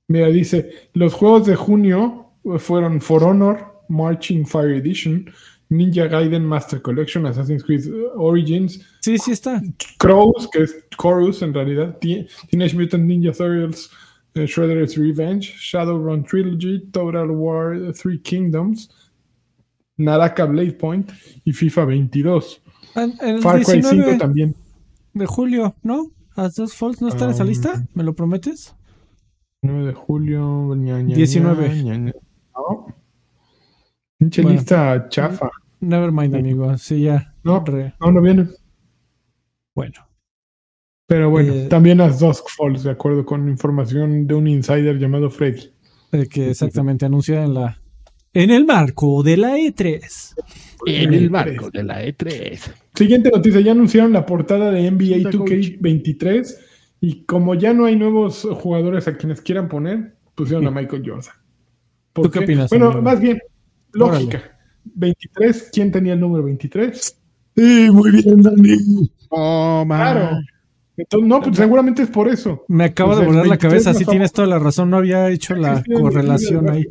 Mira, dice, los juegos de junio fueron For Honor, Marching Fire Edition, Ninja Gaiden Master Collection, Assassin's Creed Origins, Sí, sí está. Crows, que es Chorus en realidad, Teenage Mutant Ninja Turtles, eh, Shredder's Revenge, Shadowrun Trilogy, Total War Three Kingdoms, Naraka Blade Point y FIFA 22. En, en el Far Cry 5 19 también. de julio, ¿no? As Dusk Falls no está en esa Um, lista, ¿me lo prometes? 9 de julio. ña, ña, 19. ña, ña, ña. No. Pinche Bueno. lista chafa. Nevermind, amigo. Sí, ya. No. Re- No, no viene. Bueno. Pero bueno, Eh, también as Dusk Falls, de acuerdo con información de un insider llamado Freddy. eh, que exactamente anuncia en la. En el marco de la E E3. en el marco de la E E3. Siguiente noticia, ya anunciaron la portada de NBA Puta 2K23 y como ya no hay nuevos jugadores a quienes quieran poner, pusieron a Michael Jordan. ¿Por ¿Tú qué opinas, Bueno, amigo? más bien, lógica. 23, ¿quién tenía el número 23? Sí, muy bien, Dani. Oh, man. Claro. Entonces, no, pues seguramente es por eso. Me acaba Pues de volar la 23 cabeza, sí tienes toda la razón, no había hecho la correlación ahí.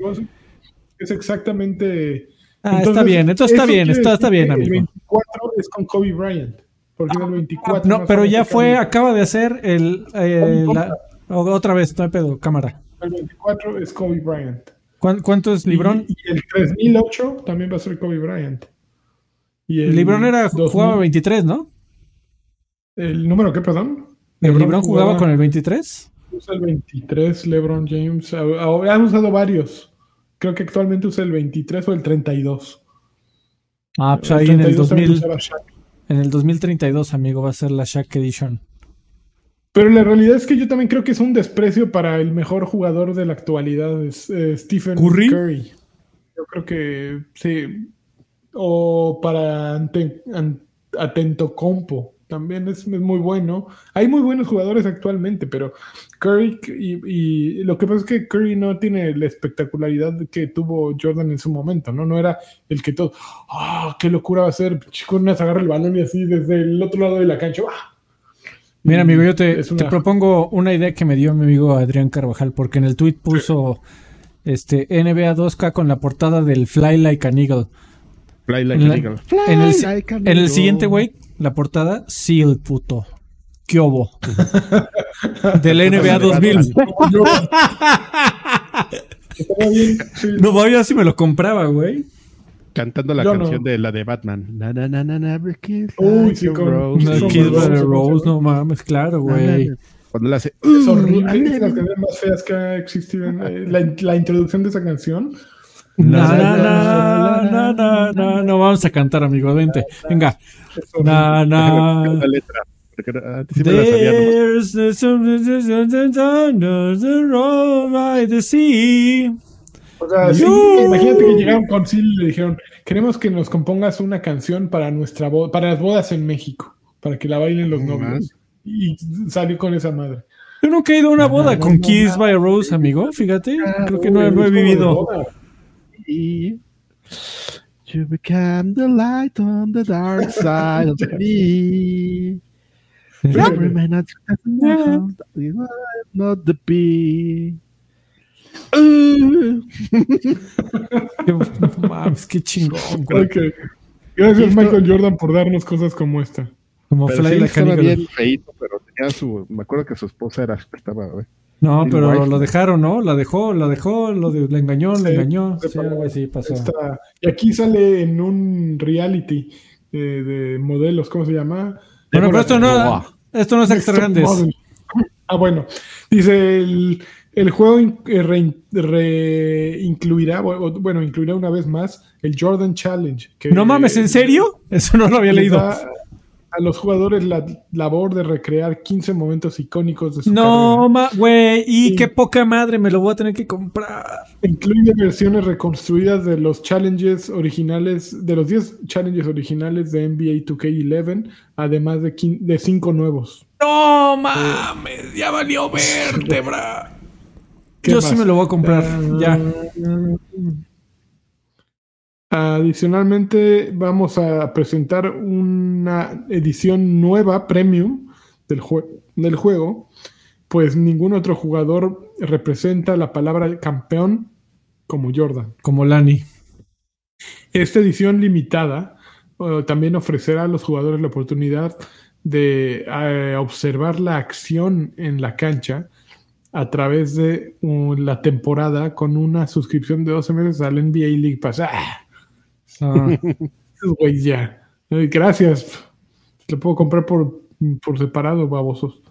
Es exactamente. Ah, está bien, entonces está bien, está, está bien, que El amigo. 24 es con Kobe Bryant. Porque el 24. No, pero ya fue, acaba de hacer el... eh, la- otra vez, no hay pedo, cámara. El 24 es Kobe Bryant. ¿Cuán- ¿Cuánto es Librón? Y, y el 3008 también va a ser Kobe Bryant. Y el Librón era, 2000 jugaba 23, ¿no? ¿El número qué, perdón? ¿El Librón jugaba con el 23? Usa el 23, LeBron James. Ha, ha- ha usado varios. Creo que actualmente usa el 23 o el 32. Ah, pues ahí en el 32 también 2000, usaba Shaq. en el 2032, amigo, va a ser la Shaq Edition. Pero la realidad es que yo también creo que es un desprecio para el mejor jugador de la actualidad, es, eh, Stephen ¿Curry? Curry. Yo creo que sí. O para Ante, Atento Compo. También es, es muy bueno. Hay muy buenos jugadores actualmente, pero Curry y, y lo que pasa es que Curry no tiene la espectacularidad que tuvo Jordan en su momento, ¿no? No era el que todo, ¡ah, qué locura va a ser! Se agarra el balón y así desde el otro lado de la cancha, ¡ah! Mira, amigo, yo te, propongo una idea que me dio mi amigo Adrián Carvajal, porque en el tweet puso este NBA 2K con la portada del Fly Like an Eagle. Fly like En, an eagle. en el, Fly like an en el eagle. siguiente, güey, la portada, Seal, puto. ¿Qué obo? (laughs) Del NBA 2000. Estaba bien, sí. No, vaya si me lo compraba, güey. Cantando la Yo canción no. de la de Batman. Na, na, na, na, na, every kiss Uy, sí, con- rose. No, Kiss Rose, Rose, no mames, claro, güey. Cuando le hace. Es horrible. Es de las canciones más feas que ha existido. en- eh, la, la introducción de esa canción. Na, na, na, na, na, na. No vamos a cantar, amigo, vente. Venga. Na, na. La letra. La. There's the- some- there's the road by the sea. O sea, sí, Yo- imagínate que llegaron con Sil y le dijeron: Queremos que nos compongas una canción para nuestra boda, para las bodas en México, para que la bailen los No novios. Y salió con esa madre. Yo nunca he ido a una boda con Kiss by Rose, amigo. Fíjate, creo que no, he vivido. You become the light on the dark (laughs) side of me. Not the bee. Qué, (laughs) mames, qué chingón, güey. Gracias. Michael Jordan, por darnos cosas como esta. Como Pero Fly sí, estaba bien pero tenía su. Me acuerdo que su esposa era. Estaba, güey. No, Bill pero White. lo dejaron, ¿no? La dejó, la dejó, lo de, la engañó, la Sí, engañó. se Sí, pagó. algo así pasó. Esta- y aquí sale en un reality eh, de modelos, ¿cómo se llama? Bueno, pero esto no, esto no es extra grandes. Model. Ah, bueno. Dice el, el juego in- eh, re- re- incluirá, bueno, incluirá una vez más el Jordan Challenge. Que No mames, ¿en serio? Eso no lo había le leído. a los jugadores la labor de recrear 15 momentos icónicos de su No, carrera. ma, güey, y Sí. qué poca madre, me lo voy a tener que comprar. Incluye versiones reconstruidas de los challenges originales, de los 10 challenges originales de NBA 2K11, además de, 5 de cinco nuevos. No mames, ya valió vértebra. Yo sí me lo voy a comprar, ya. Adicionalmente, vamos a presentar una edición nueva, premium, del, del juego. Pues ningún otro jugador representa la palabra campeón como Jordan. Como Lani. Esta edición limitada uh, también ofrecerá a los jugadores la oportunidad de uh, observar la acción en la cancha a través de uh, la temporada con una suscripción de 12 meses al NBA League Pass. ¡Ah! Ah, (laughs) ya. Gracias. Le puedo comprar por, por separado, babosos.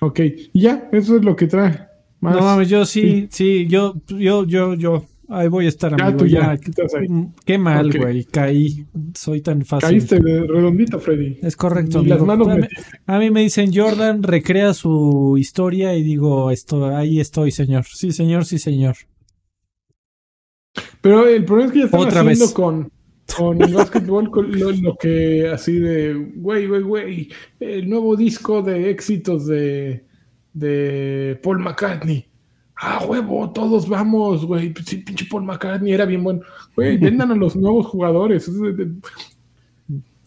Ok, y ya, eso es lo que trae. No mames, yo sí, sí, yo, yo, yo, yo. Ahí voy a estar, amigo. Ya, tú ya. Mm, qué mal, güey. Caí. Soy tan fácil. Caíste de redondito, Freddy. Es correcto. Las manos a, mí, a, mí, me dicen Jordan, recrea su historia y digo, esto, ahí estoy, señor. Sí, señor, sí, señor. Pero el problema es que ya están Otra haciendo vez. con con el básquetbol lo, que así de, güey, güey, güey, el nuevo disco de éxitos de, de Paul McCartney. Ah, huevo, todos vamos, güey. Sí, pinche Paul McCartney era bien bueno. Güey, (laughs) vendan a los nuevos jugadores.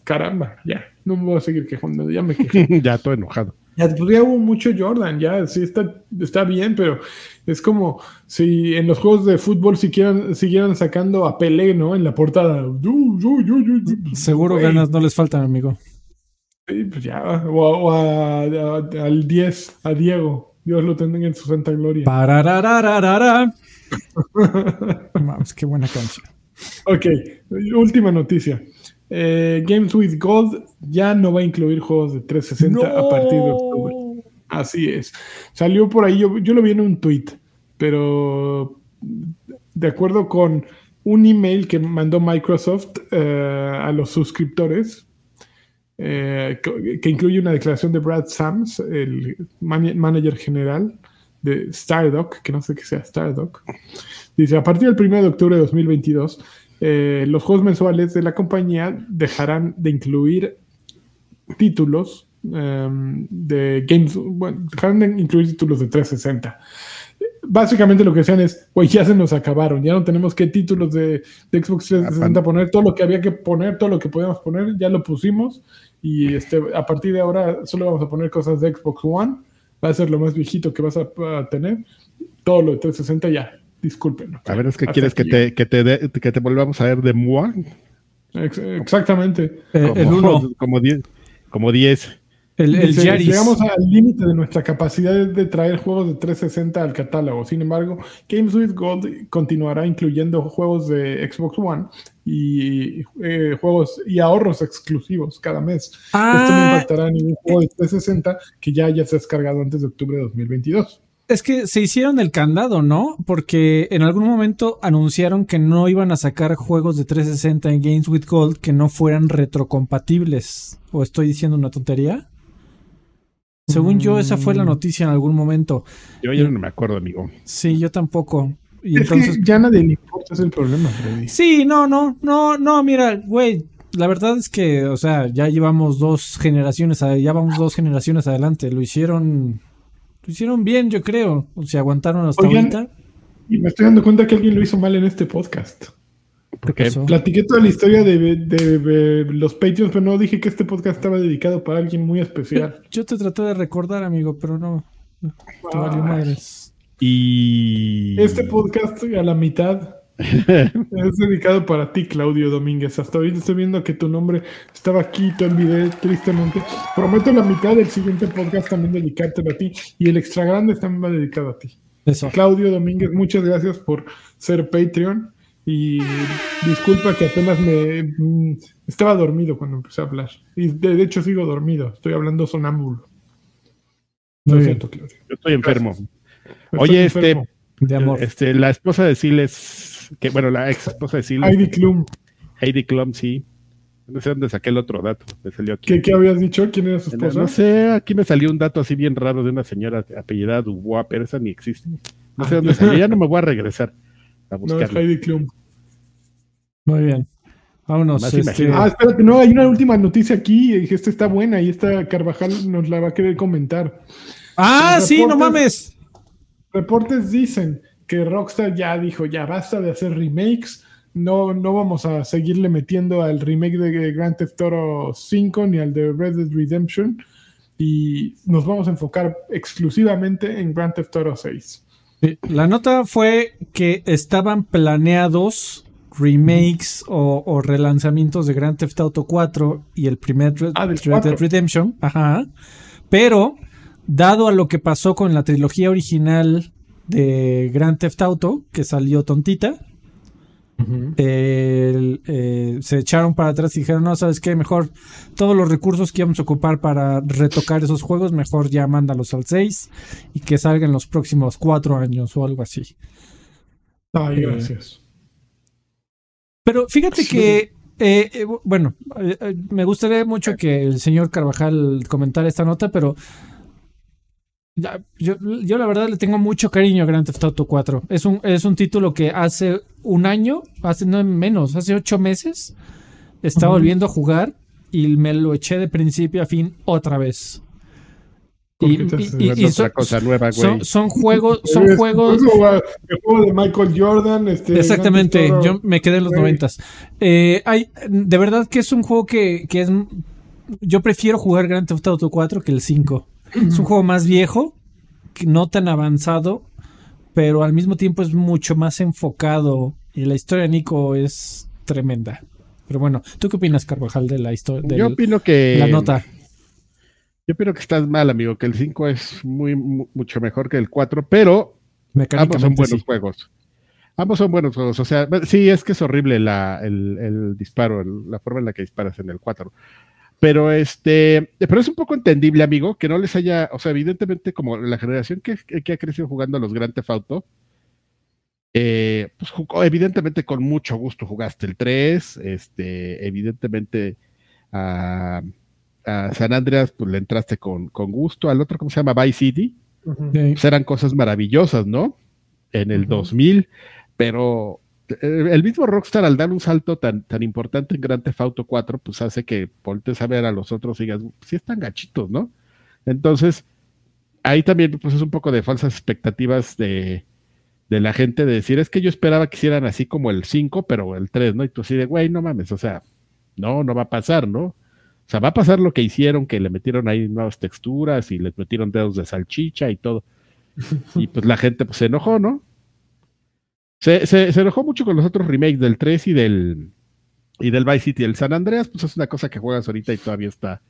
Caramba, ya, no me voy a seguir quejando, ya me quejé. (laughs) ya estoy enojado. Ya, pues ya hubo mucho Jordan, ya, sí está, está bien, pero es como si en los juegos de fútbol siguieran, siguieran sacando a Pelé, ¿no? En la portada. Seguro ganas no les faltan, amigo. Sí, pues ya, o, al 10, a Diego. Dios lo tenga en su santa gloria. Parararararara. (laughs) Vamos, qué buena canción. Ok, última noticia. Eh, Games with Gold ya no va a incluir juegos de 360 a partir de octubre. Así es. Salió por ahí, yo, lo vi en un tweet, pero de acuerdo con un email que mandó Microsoft eh, a los suscriptores, eh, que, incluye una declaración de Brad Sams, el manager general de Stardock, que no sé qué sea Stardock, dice, a partir del 1 de octubre de 2022, eh, los juegos mensuales de la compañía dejarán de incluir títulos em, de games, bueno, dejarán de incluir títulos de 360. Básicamente lo que decían es, güey, ya se nos acabaron, ya no tenemos qué títulos de, Xbox 360 poner, todo lo que había que poner, todo lo que podíamos poner, ya lo pusimos y este, a partir de ahora solo vamos a poner cosas de Xbox One, va a ser lo más viejito que vas a, a tener, todo lo de 360 ya, disculpen. A ver, es que quieres que te, que, te que te volvamos a ver de MUA. exactamente. Eh, el uno. (laughs) Como 10. Como 10. El, el llegamos al límite de nuestra capacidad de traer juegos de 360 al catálogo. Sin embargo, Games with Gold continuará incluyendo juegos de Xbox One y eh, juegos y ahorros exclusivos cada mes. Esto no ah. impactará en ningún juego de 360 que ya haya descargado antes de octubre de 2022 es que se hicieron el candado, ¿no? Porque en algún momento anunciaron que no iban a sacar juegos de 360 en Games with Gold que no fueran retrocompatibles. ¿O estoy diciendo una tontería? Según yo, esa fue la mm. noticia en algún momento. Yo ya no me acuerdo, amigo. Sí, yo tampoco. Y entonces... ya nadie le importa, es el problema, Freddy. Sí, no, no, no, no, mira, güey, la verdad es que, o sea, ya llevamos dos generaciones, ya vamos dos generaciones adelante. Lo hicieron lo hicieron bien, yo creo. O sea, aguantaron hasta ahorita. Y me estoy dando cuenta que alguien lo hizo mal en este podcast. Porque platiqué toda la historia de, los Patreons, pero no dije que este podcast estaba dedicado para alguien muy especial. (laughs) Yo, te traté de recordar, amigo, pero no. Te valió madres. Y. Este podcast a la mitad (laughs) es dedicado para ti, Claudio Domínguez. Hasta ahorita estoy viendo que tu nombre estaba aquí, te olvidé tristemente. Prometo la mitad del siguiente podcast también dedicártelo a ti. Y el extra grande también va dedicado a ti. Claudio Domínguez, muchas gracias por ser Patreon. Y disculpa que apenas me mm, estaba dormido cuando empecé a hablar. Y de, hecho sigo dormido. Estoy hablando sonámbulo. Lo siento, Claudio. Yo estoy enfermo. Oye, este, de amor. este, la esposa de Siles que bueno, la ex esposa de Silvia. Heidi Klum. Heidi Klum, sí. No sé dónde saqué el otro dato. Me salió aquí. ¿Qué, habías dicho? ¿Quién era su esposa? No, sé, aquí me salió un dato así bien raro de una señora apellidada Dubois, pero esa ni existe. No sé dónde salió. Ya (laughs) no me voy a regresar a. No, es Heidi Klum. Muy bien. Vámonos. Este... Ah, espérate, no, hay una última noticia aquí. Esta está buena y esta Carvajal nos la va a querer comentar. Ah, sí, no mames. reportes dicen que Rockstar ya dijo, ya basta de hacer remakes, no, no vamos a seguirle metiendo al remake de Grand Theft Auto 5 ni al de Red Dead Redemption y nos vamos a enfocar exclusivamente en Grand Theft Auto 6. La nota fue que estaban planeados remakes o, relanzamientos de Grand Theft Auto 4 y el primer Red, ah, Dead Redemption, ajá, pero dado a lo que pasó con la trilogía original de Grand Theft Auto, que salió tontita, eh, se echaron para atrás y dijeron, no, sabes qué, mejor todos los recursos que íbamos a ocupar para retocar esos juegos, mejor ya mándalos al 6 y que salgan los próximos cuatro años o algo así. Ay, eh, gracias. Pero fíjate que, eh, bueno, me gustaría mucho que el señor Carvajal comentara esta nota, pero yo, yo, la verdad le tengo mucho cariño a Grand Theft Auto 4. Es un, es un título que hace un año, hace no menos, hace ocho meses, estaba volviendo a jugar y me lo eché de principio a fin otra vez. Y, son, cosa nueva, son, son, juegos, (laughs) son juegos. El juego de Michael Jordan. Este, Exactamente, yo me quedé en los noventas. Eh, hay, de verdad que es un juego que, que es. Yo prefiero jugar Grand Theft Auto 4 que el 5. Es un juego más viejo, no tan avanzado, pero al mismo tiempo es mucho más enfocado. Y la historia de Nico es tremenda. Pero bueno, ¿tú qué opinas, Carvajal, de la historia? Yo opino que. La nota. Yo opino que estás mal, amigo, que el 5 es muy, mucho mejor que el 4, pero ambos son buenos juegos. Ambos son buenos juegos. O sea, sí, es que es horrible la, el, el disparo, la forma en la que disparas en el 4. Pero este, pero es un poco entendible, amigo, que no les haya, o sea, evidentemente como la generación que, ha crecido jugando a los Grand Theft Auto, eh, pues jugó, evidentemente con mucho gusto jugaste el 3, este, evidentemente a, San Andreas pues le entraste con, con, gusto, al otro, ¿cómo se llama? Vice City, pues eran cosas maravillosas, ¿no? En el 2000, pero el mismo Rockstar al dar un salto tan, tan importante en Grand Theft Auto 4, pues hace que voltees a ver a los otros y digas, sí están gachitos, ¿no? Entonces, ahí también pues es un poco de falsas expectativas de, de la gente de decir, es que yo esperaba que hicieran así como el 5, pero el 3, ¿no? Y tú así de, güey, no mames, o sea, no, no va a pasar, ¿no? O sea, va a pasar lo que hicieron, que le metieron ahí nuevas texturas y les metieron dedos de salchicha y todo. (laughs) Y pues la gente pues se enojó, ¿no? Se, se, enojó mucho con los otros remakes del 3 y del, y del Vice City. El San Andreas, pues es una cosa que juegas ahorita y todavía está,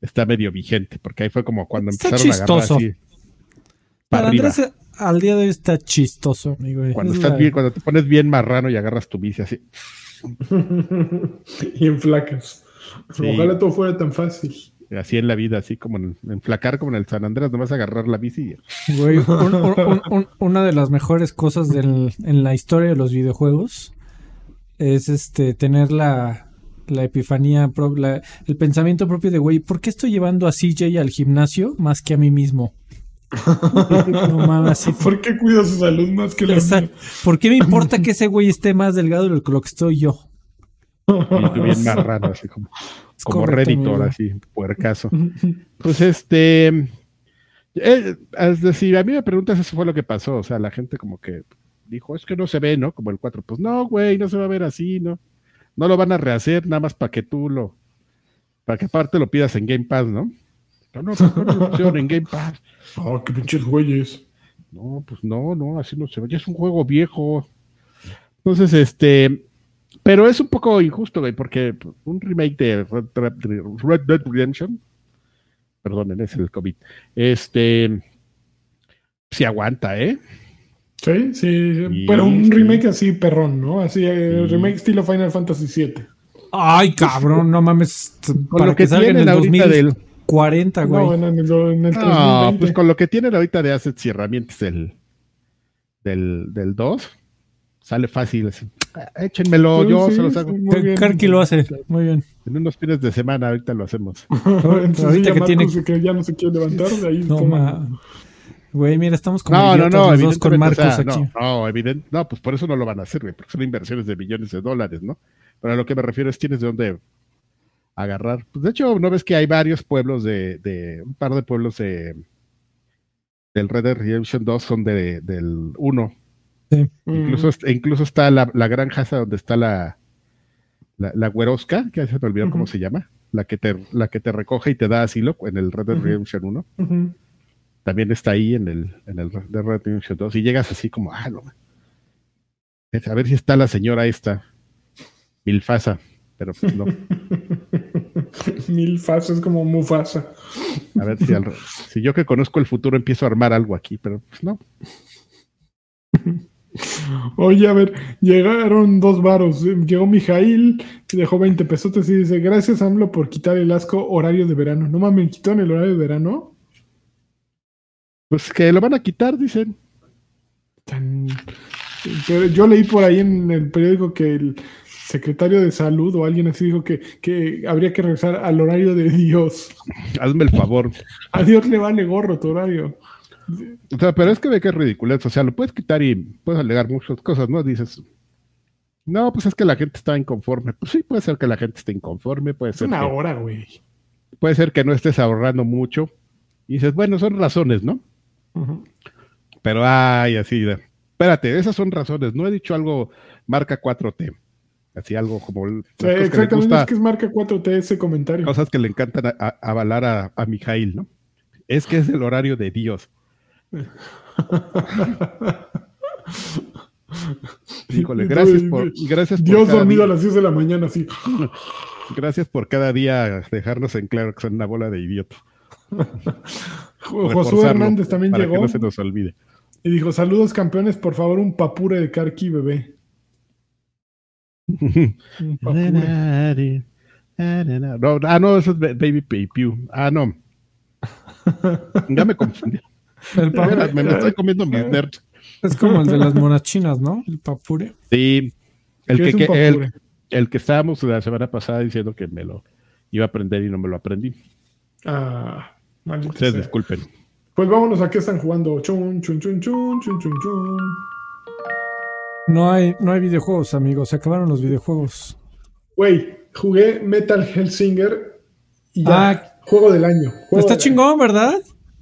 está medio vigente, porque ahí fue como cuando empezaron a agarrar así. San Andreas al día de hoy está chistoso, amigo. Cuando, estás bien, cuando te pones bien marrano y agarras tu bici así. (laughs) y en flacas. Ojalá todo fuera tan fácil así en la vida, así como en, flacar como en el San Andrés, nomás agarrar la bici. Güey, una de las mejores cosas en la historia de los videojuegos es este tener la, la epifanía, el pensamiento propio de, güey, ¿por qué estoy llevando a CJ al gimnasio más que a mí mismo? (laughs) no mames, ¿Por qué cuida su salud más que la mía? ¿Por qué me importa que ese güey esté más delgado de lo que estoy yo? (laughs) Y bien marrano, así como como Redditor, así, puercaso. (laughs) Pues este. Eh, es decir, a mí me preguntas, eso fue lo que pasó. O sea, la gente como que dijo, es que no se ve, ¿no? Como el 4. Pues no, güey, no se va a ver así, ¿no? No lo van a rehacer nada más para que tú lo. Para que aparte lo pidas en Game Pass, ¿no? No, no, no, en Game Pass. Oh, (laughs) qué pinches güeyes. No, pues no, no, así no se ve. Ya es un juego viejo. Entonces, este, pero es un poco injusto, güey, porque un remake de Red, Dead Redemption, perdonen, es el COVID, este, se aguanta, ¿eh? Sí, sí, pero un remake así perrón, ¿no? Así, el remake estilo Final Fantasy VII. Ay, cabrón, no mames. Con lo que, salga en el 2040, güey. No, en el, no, pues con lo que tienen ahorita de assets y herramientas del, del, del 2, sale fácil. Échenmelo, yo se los hago. Karki lo hace, muy bien. En unos fines de semana ahorita lo hacemos. (laughs) ahorita que tiene que ya no se quiere levantar de ahí. No, Güey, mira, estamos como no, no, no, los dos con Marcos aquí. No, no, evidente, no, pues por eso no lo van a hacer, güey, porque son inversiones de millones de dólares, ¿no? Pero a lo que me refiero es tienes de dónde agarrar. Pues de hecho, ¿no ves que hay varios pueblos de, de un par de pueblos de del Red Dead Redemption 2 son de, del 1. Sí. Incluso, incluso está la, la granja donde está la, la, la güerosca, que se me olvidó cómo se llama, la que, te, la que te recoge y te da asilo en el Red Dead Redemption 1. También está ahí en el, en el Red Dead Redemption 2. Y llegas así como, ah, no. A ver si está la señora esta, Milfasa, pero pues no. (laughs) Milfasa es como Mufasa. A ver si, si yo que conozco el futuro empiezo a armar algo aquí, pero pues no. Oye, a ver, llegaron dos varos. Llegó Mijail, dejó 20 pesos y dice: Gracias, AMLO, por quitar el asco horario de verano. No mames, ¿quitó en el horario de verano? Pues que lo van a quitar, dicen. yo leí por ahí en el periódico que el secretario de salud o alguien así dijo que, que habría que regresar al horario de Dios. Hazme el favor. A Dios le vale gorro tu horario. O sea, pero es que ve que es ridículo. O sea, lo puedes quitar y puedes alegar muchas cosas, ¿no? Dices, no, pues es que la gente está inconforme. Pues sí, puede ser que la gente esté inconforme, puede ser. Una hora, güey. Puede ser que no estés ahorrando mucho. Y dices, bueno, son razones, ¿no? Pero, ay, así Espérate, esas son razones. No he dicho algo marca 4T. Así algo como. exactamente, es que es marca 4T ese comentario. Cosas que le encantan avalar a, a Mijail, ¿no? Es que es el horario de Dios. (laughs) Híjole, gracias por. Gracias Dios dormido a las 10 de la mañana, sí. (laughs) Gracias por cada día dejarnos en claro que son una bola de idiotas. (laughs) Josué Hernández también para llegó. Que no se nos olvide. Y dijo: Saludos, campeones, por favor, un papure de Karki bebé. no, ah, no, eso es Baby Pew. Ah, no. Ya me confundí (laughs) me, estoy comiendo mis nerds. Es como el de las monas chinas, ¿no? El papure. Sí. El que, el, el, que estábamos la semana pasada diciendo que me lo iba a aprender y no me lo aprendí. Ah, maldito Ustedes disculpen. Pues vámonos a qué están jugando. Chun, chun, chun, chun, chun, chun, chun. No hay, no hay videojuegos, amigos. Se acabaron los videojuegos. Güey, jugué Metal Hellsinger y ya. Ah, juego del año. está chingón, ¿verdad?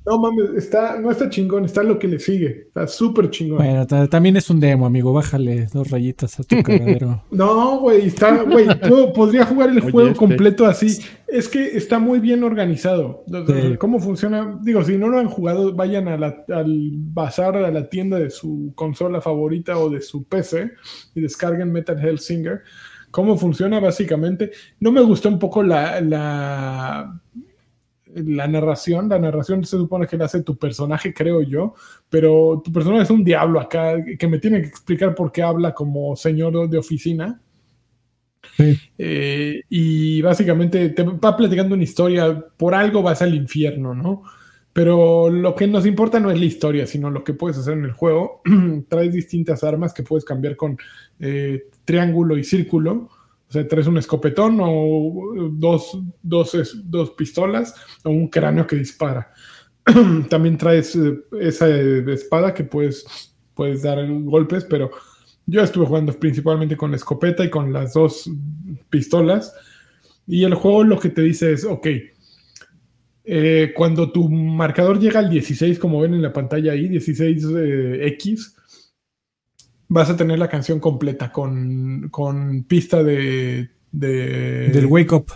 No mames, está, no está chingón, está lo que le sigue. Está súper chingón. Bueno, también es un demo, amigo. Bájale dos rayitas a tu (laughs) cargadero. no, güey, está, güey. podría jugar el juego este. completo así. Es que está muy bien organizado. ¿Cómo funciona? Digo, si no lo han jugado, vayan a al bazar, a la tienda de su consola favorita o de su PC y descarguen Metal Hellsinger. ¿Cómo funciona básicamente? No me gustó un poco la, la la narración, la narración se supone que la hace tu personaje, creo yo, pero tu personaje es un diablo acá que me tiene que explicar por qué habla como señor de oficina. Eh, y básicamente te va platicando una historia, por algo vas al infierno, ¿no? Pero lo que nos importa no es la historia, sino lo que puedes hacer en el juego. (clears throat) Traes distintas armas que puedes cambiar con eh, triángulo y círculo o sea, traes un escopetón o dos, dos, pistolas o un cráneo que dispara. (clears throat) También traes eh, esa espada que puedes, puedes dar golpes, pero yo estuve jugando principalmente con la escopeta y con las dos pistolas. Y el juego lo que te dice es, ok, eh, cuando tu marcador llega al 16, como ven en la pantalla ahí, 16X, vas a tener la canción completa con, con pista de, Del Wake Up.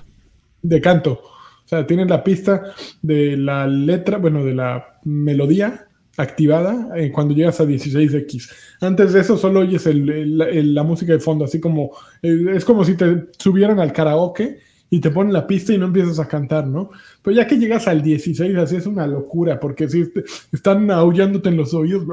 De canto. O sea, tienes la pista de la letra, bueno, de la melodía activada eh, cuando llegas a 16X. Antes de eso solo oyes la música de fondo, así como eh, es como si te subieran al karaoke y te ponen la pista y no empiezas a cantar, ¿no? Pero ya que llegas al 16, así es una locura, porque si están aullándote en los oídos,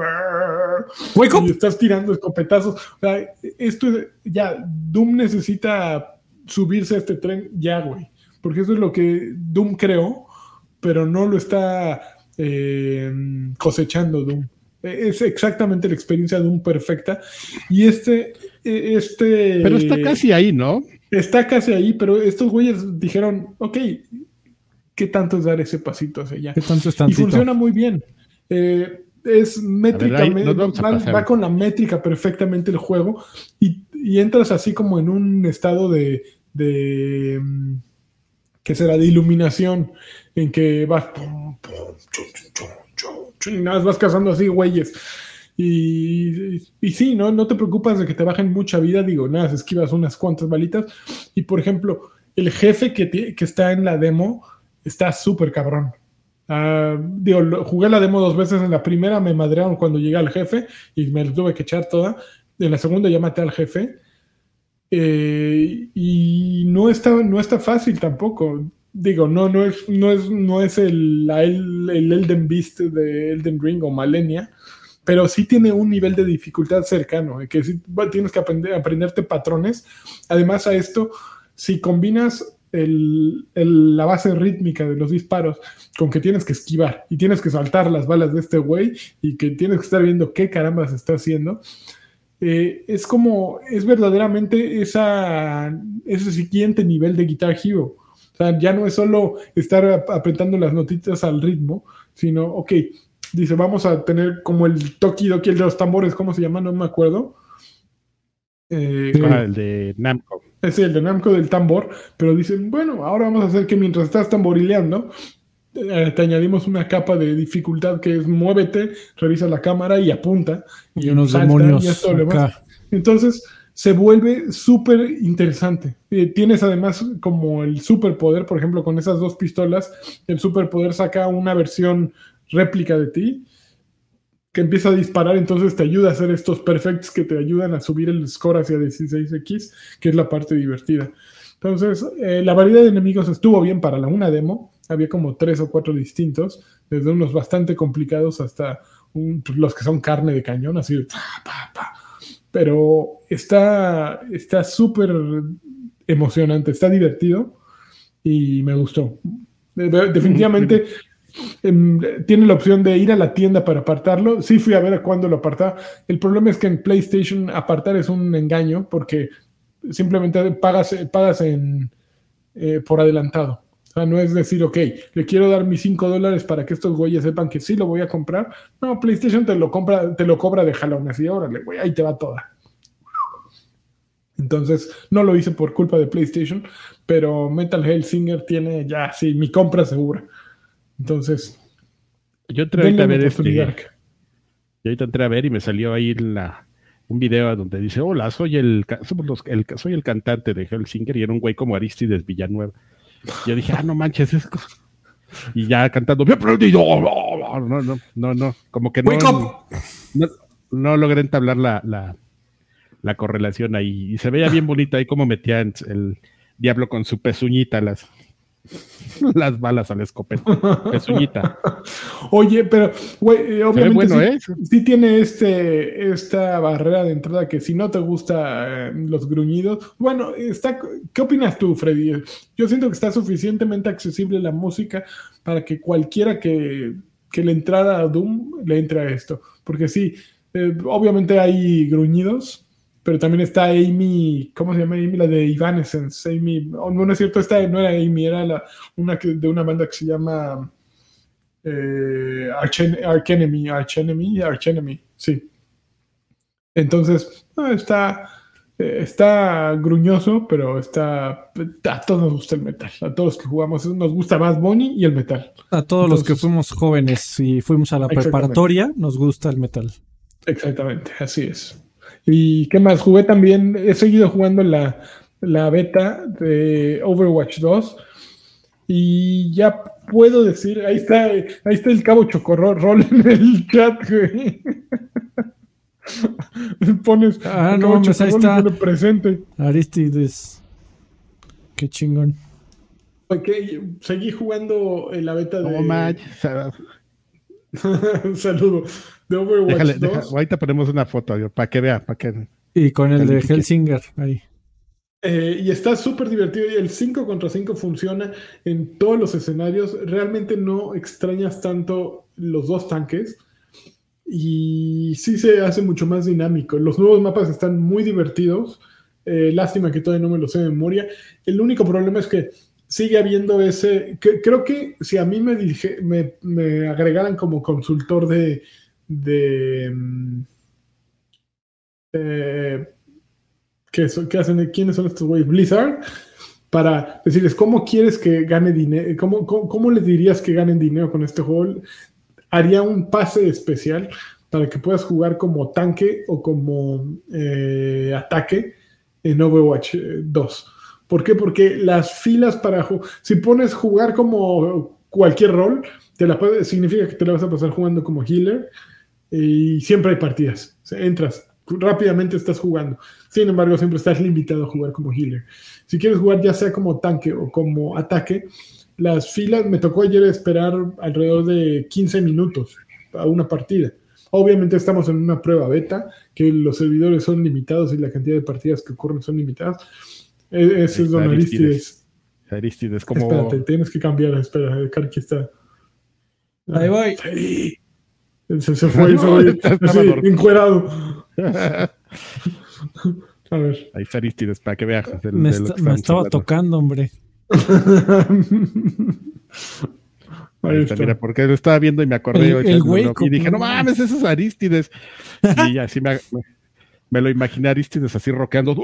y estás tirando escopetazos. O sea, esto ya, Doom necesita subirse a este tren ya, güey, porque eso es lo que Doom creó, pero no lo está eh, cosechando Doom. Es exactamente la experiencia de Doom perfecta. Y este, e, este. Pero está casi ahí, ¿no? Está casi ahí, pero estos güeyes dijeron, ok, ¿qué tanto es dar ese pasito hacia allá? ¿Qué tanto es y funciona muy bien. Eh, es métricamente, va, con la métrica perfectamente el juego y, entras así como en un estado de, de mm, ¿qué será? De iluminación en que vas nada más vas cazando así güeyes. Y, sí, ¿no? No te preocupas de que te bajen mucha vida, digo, nada, esquivas unas cuantas balitas. Y por ejemplo, el jefe que, que está en la demo está súper cabrón. Uh, digo, jugué la demo dos veces. En la primera me madrearon cuando llegué al jefe y me lo tuve que echar toda. En la segunda ya maté al jefe. Eh, y no está, no está fácil tampoco. Digo, no, no es, no es, no es el, el, el Elden Beast de Elden Ring o Malenia, pero sí tiene un nivel de dificultad cercano, que sí, tienes que aprender, aprenderte patrones. Además a esto, si combinas el, la base rítmica de los disparos con que tienes que esquivar y tienes que saltar las balas de este güey y que tienes que estar viendo qué caramba se está haciendo, eh, es como, es verdaderamente esa, ese siguiente nivel de Guitar Hero. O sea, ya no es solo estar apretando las notitas al ritmo, sino, ok, dice, vamos a tener como el Toki Doki, el de los tambores, ¿cómo se llama? No me acuerdo. Eh, ah, el de Namco. Es el de Namco del tambor, pero dicen, bueno, ahora vamos a hacer que mientras estás tamborileando, eh, te añadimos una capa de dificultad que es muévete, revisa la cámara y apunta. Y, unos demonios. Entonces se vuelve súper interesante. Eh, tienes además como el superpoder, por ejemplo, con esas dos pistolas, el superpoder saca una versión réplica de ti que empieza a disparar, entonces te ayuda a hacer estos perfects que te ayudan a subir el score hacia 16x, que es la parte divertida. Entonces, eh, la variedad de enemigos estuvo bien para la una demo, había como tres o cuatro distintos, desde unos bastante complicados hasta pues, los que son carne de cañón, así Pero está súper emocionante, está divertido y me gustó. Definitivamente tiene la opción de ir a la tienda para apartarlo. Sí fui a ver a cuándo lo apartaba. El problema es que en PlayStation apartar es un engaño porque simplemente pagas, pagas en, eh, por adelantado. O sea, no es decir, ok, le quiero dar mis 5 dólares para que estos güeyes sepan que sí lo voy a comprar. No, PlayStation te lo compra, te lo cobra de jalón, así, órale, güey, ahí te va toda. Entonces, no lo hice por culpa de PlayStation, pero Metal Singer tiene ya, sí, mi compra segura. Entonces, yo entré a ver este. Yo ahorita entré a ver y me salió ahí la, un video donde dice, hola, soy el, el, soy el cantante de Hellsinger y era un güey como Aristides Villanueva. Yo dije, ah, no manches, es... Y ya cantando, me he aprendido. No, no, no, no, como que no, no, no, logré entablar la, la, la, correlación ahí. Y se veía bien bonito ahí como metía el diablo con su pezuñita las, (laughs) las balas al escopeta. Pezuñita. Oye, pero, güey, eh, obviamente sí, tiene este, esta barrera de entrada que si no te gusta eh, los gruñidos, bueno, está, ¿qué opinas tú, Freddy? Yo siento que está suficientemente accesible la música para que cualquiera que, que le entrara a Doom le entre a esto. Porque sí, eh, obviamente hay gruñidos, pero también está Amy, ¿cómo se llama Amy? La de Evanescence. Amy, oh, no, no es cierto, esta no era Amy, era la, una de una banda que se llama eh, Archenemy, Archenemy, Archenemy, sí. Entonces, está, eh, está gruñoso, pero está, a todos nos gusta el metal. A todos los que jugamos nos gusta más Bonnie y el metal. A todos los que fuimos jóvenes y fuimos a la preparatoria, nos gusta el metal. Exactamente, así es. ¿Y qué más? Jugué también, he seguido jugando la, la beta de Overwatch 2 y ya puedo decir, ahí está, ahí está el cabo chocorro rol (laughs) en el chat, güey. (laughs) Pones ah, no, pues ahí está. presente. Aristides. Qué chingón. Ok, seguí jugando en la beta de. (laughs) Un saludo de Overwatch 2. ahorita ponemos una foto para que vea, para que. Y con el de Hellsinger ahí. Eh, y está súper divertido y el 5 contra 5 funciona en todos los escenarios. Realmente no extrañas tanto los dos tanques y sí se hace mucho más dinámico. Los nuevos mapas están muy divertidos. Eh, lástima que todavía no me lo sé de memoria. El único problema es que sigue habiendo ese. creo que si a mí me, dije, me, me agregaran como consultor de, de mm, eh, ¿qué, hacen? ¿Quiénes son estos güeyes? Blizzard, para decirles cómo quieres que gane dinero, cómo, cómo, les dirías que ganen dinero con este juego. haría un pase especial para que puedas jugar como tanque o como eh, ataque en Overwatch 2. Eh, ¿Por qué? Porque las filas para si pones jugar como cualquier rol, te significa que te la vas a pasar jugando como healer y siempre hay partidas. entras, rápidamente estás jugando. Sin embargo, siempre estás limitado a jugar como healer. Si quieres jugar ya sea como tanque o como ataque, las filas, me tocó ayer esperar alrededor de 15 minutos a una partida. Obviamente estamos en una prueba beta, que los servidores son limitados y la cantidad de partidas que ocurren son limitadas. E, ese es Don Aristides. Aristides, como... Espérate, tienes que cambiar, espera, Karki está... Ahí voy. Se, se fue, se (laughs) encuerado. (laughs) A ver. Ahí está Aristides, para que veas. me, estaba tocando, hombre. (laughs) Ahí está, mira, porque lo estaba viendo y me acordé y dije, no mames, eso es Aristides. y así me, me, lo imaginé Aristides así roqueando,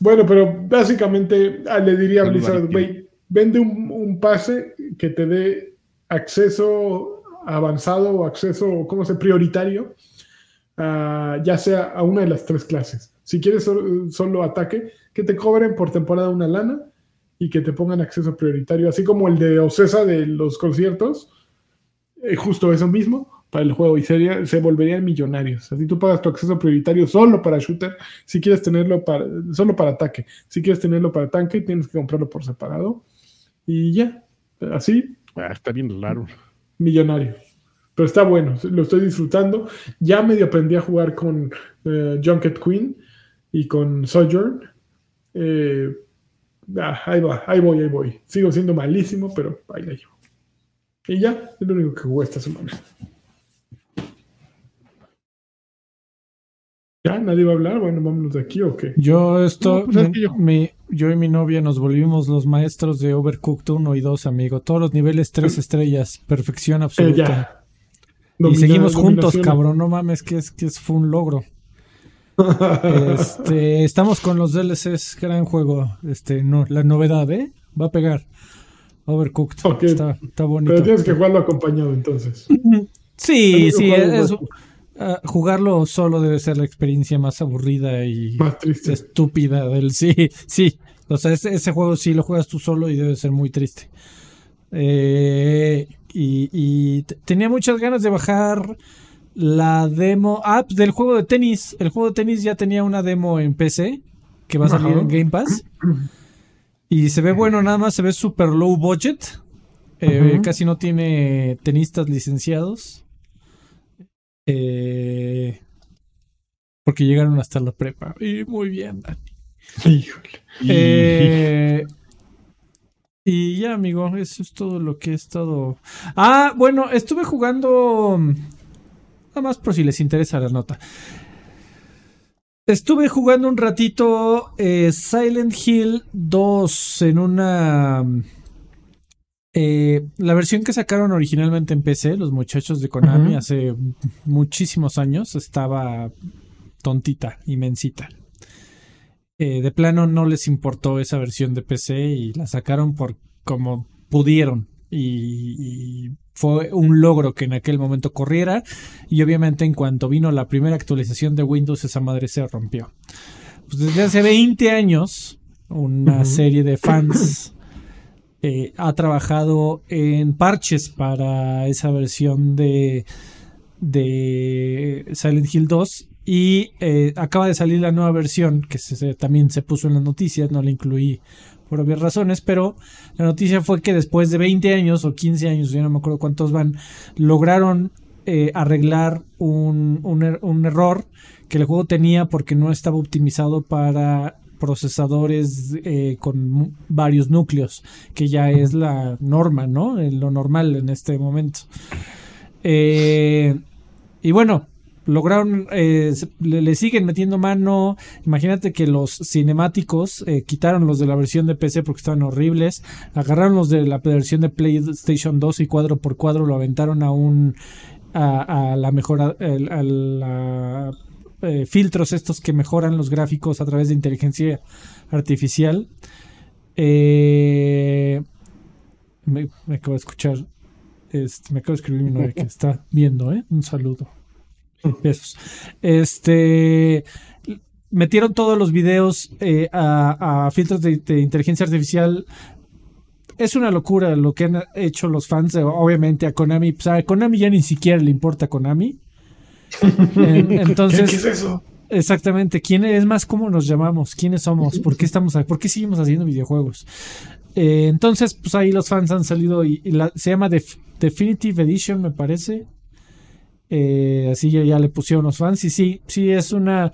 bueno, pero básicamente ah, le diría a Blizzard, güey, vende un, pase que te dé acceso avanzado o acceso, ¿cómo se? Prioritario, ya sea a una de las tres clases. Si quieres solo, ataque, que te cobren por temporada una lana y que te pongan acceso prioritario, así como el de Ocesa de los conciertos, eh, justo eso mismo para el juego y sería, se volverían millonarios. Así tú pagas tu acceso prioritario solo para shooter, si quieres tenerlo para, solo para ataque, si quieres tenerlo para tanque, tienes que comprarlo por separado y ya, así. Ah, está bien largo. Millonario. Pero está bueno, lo estoy disfrutando. Ya medio aprendí a jugar con eh, Junket Queen y con Sojourn. Eh, ah, ahí va, ahí voy, ahí voy. Sigo siendo malísimo, pero ahí la llevo. Y ya, es lo único que jugué esta semana. ¿Ya? ¿Nadie va a hablar? Bueno, vámonos de aquí o qué. Yo esto, pues yo... y mi novia nos volvimos los maestros de Overcooked 1 y 2, amigo. Todos los niveles 3 estrellas, perfección absoluta. y seguimos juntos, cabrón. No mames, que es que es, fue un logro. este, estamos con los DLCs, gran juego. Este, no, la novedad, ¿eh? Va a pegar. Overcooked. Está, está bonito. Pero tienes que jugarlo acompañado entonces. (laughs) sí, sí, es, Ah, jugarlo solo debe ser la experiencia más aburrida y estúpida del (laughs) sí, sí. O sea, ese, juego sí lo juegas tú solo y debe ser muy triste. Eh, y, tenía muchas ganas de bajar la demo app del juego de tenis. El juego de tenis ya tenía una demo en PC que va a salir en Game Pass. Y se ve bueno, nada más se ve super low budget. Eh, casi no tiene tenistas licenciados. Eh, porque llegaron hasta la prepa. Y muy bien, Dani. Eh, y ya, amigo, eso es todo lo que he estado. Ah, bueno, estuve jugando. Nada más por si les interesa la nota. Estuve jugando un ratito eh, Silent Hill 2 en una eh, la versión que sacaron originalmente en PC, los muchachos de Konami, hace muchísimos años, estaba tontita, inmensita. Eh, de plano no les importó esa versión de PC y la sacaron por como pudieron. Y, fue un logro que en aquel momento corriera. Y obviamente en cuanto vino la primera actualización de Windows, esa madre se rompió. Pues desde hace 20 años, una serie de fans (clears throat) eh, ha trabajado en parches para esa versión de, Silent Hill 2 y eh, acaba de salir la nueva versión que también se puso en las noticias, no la incluí por obvias razones, pero la noticia fue que después de 20 años o 15 años, ya no me acuerdo cuántos van, lograron eh, arreglar un, er-, un, error que el juego tenía porque no estaba optimizado para procesadores eh, con varios núcleos, que ya es la norma, ¿no? Lo normal en este momento. Eh, y bueno, lograron, eh, le, siguen metiendo mano. Imagínate que los cinemáticos quitaron los de la versión de PC porque estaban horribles. Agarraron los de la versión de PlayStation 2 y cuadro por cuadro lo aventaron a un a, la mejor a, la eh, filtros estos que mejoran los gráficos a través de inteligencia artificial. Eh, me, acabo de escuchar, este, me acabo de escribir mi novia que está viendo, ¿eh? Un saludo. Besos. Este, metieron todos los videos eh, a, filtros de, inteligencia artificial. Es una locura lo que han hecho los fans, obviamente, a Konami. Pues a Konami ya ni siquiera le importa a Konami. Entonces, ¿Qué, es eso? Exactamente. ¿Quién es más cómo nos llamamos? ¿Quiénes somos? ¿Por qué estamos ¿Por qué seguimos haciendo videojuegos? Eh, entonces, pues ahí los fans han salido y, se llama Definitive Edition, me parece. Eh, así ya, ya, le pusieron los fans. Y sí, sí, es una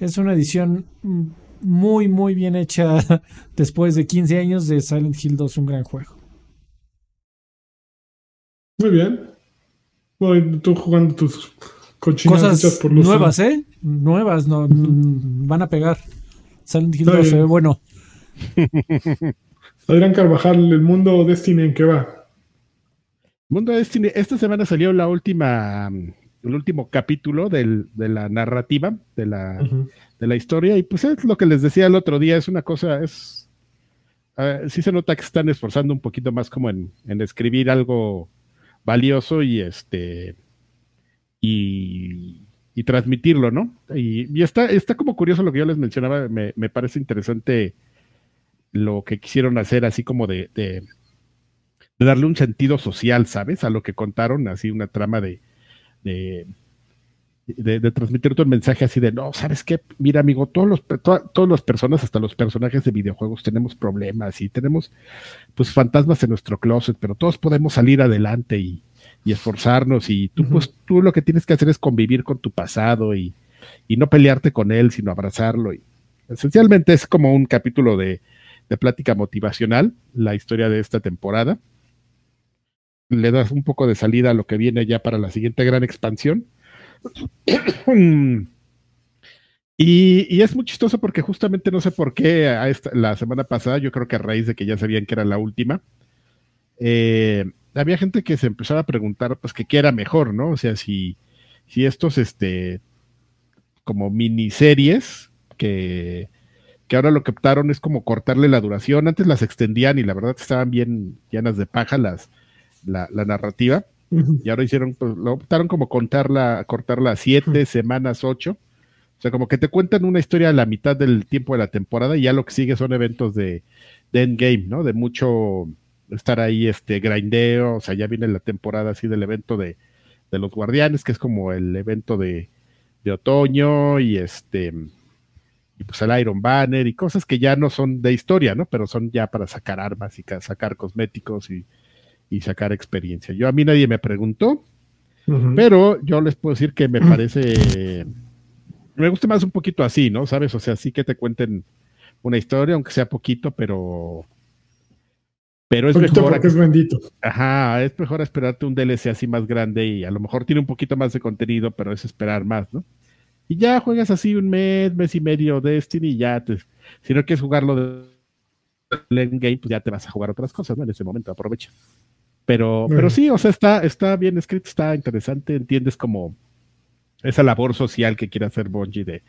es una edición muy, muy bien hecha (laughs) después de 15 años de Silent Hill 2, un gran juego. Muy bien. Bueno, tú jugando tus cochinas Cosas por los nuevas, ¿eh? Nuevas, no, van a pegar. Silent Hill 2 se ve bueno. (laughs) Adrián Carvajal, el mundo Destiny en qué va. Mundo Destiny, esta semana salió la última el último capítulo de la narrativa de la, de la historia. Y pues es lo que les decía el otro día, es una cosa, es... sí se nota que están esforzando un poquito más como en, escribir algo valioso y este... Y, transmitirlo, ¿no? Y, está, está como curioso lo que yo les mencionaba, me, parece interesante lo que quisieron hacer, así como de, de, darle un sentido social, ¿sabes? A lo que contaron, así una trama de, de, de, transmitir tu mensaje así de, no, ¿sabes qué? Mira, amigo, todos los, todas las personas, hasta los personajes de videojuegos, tenemos problemas y tenemos, pues, fantasmas en nuestro closet, pero todos podemos salir adelante y, esforzarnos y tú, pues, tú lo que tienes que hacer es convivir con tu pasado y, no pelearte con él, sino abrazarlo. Y esencialmente es como un capítulo de, de plática motivacional, la historia de esta temporada le das un poco de salida a lo que viene ya para la siguiente gran expansión. (clears throat) Y, es muy chistoso porque justamente no sé por qué la semana pasada, yo creo que a raíz de que ya sabían que era la última, eh, había gente que se empezaba a preguntar, pues, que qué era mejor, ¿no? O sea, si, si estos, este, como miniseries que, que ahora lo que optaron es como cortarle la duración, antes las extendían y la verdad estaban bien llenas de paja las, la, narrativa. Y ahora hicieron, pues, lo optaron como contarla, cortarla a siete semanas, ocho. O sea, como que te cuentan una historia a la mitad del tiempo de la temporada y ya lo que sigue son eventos de, de endgame, ¿no? De mucho estar ahí, este, grindeo, o sea, ya viene la temporada así del evento de, de los guardianes, que es como el evento de, de otoño y este, y pues el Iron Banner y cosas que ya no son de historia, ¿no? Pero son ya para sacar armas y sacar cosméticos y y sacar experiencia. Yo a mí nadie me preguntó, pero yo les puedo decir que me parece, me gusta más un poquito así, ¿no? ¿Sabes? O sea, sí que te cuenten una historia, aunque sea poquito, pero... Pero es mejor... es bendito. Ajá, es mejor esperarte un DLC así más grande y a lo mejor tiene un poquito más de contenido, pero es esperar más, ¿no? Y ya juegas así un mes, mes y medio Destiny y ya te, si no quieres jugarlo de game, pues ya te vas a jugar otras cosas, ¿no? En ese momento, aprovecha. Pero, pero sí, o sea, está, está bien escrito, está interesante, entiendes como esa labor social que quiere hacer Bungie de,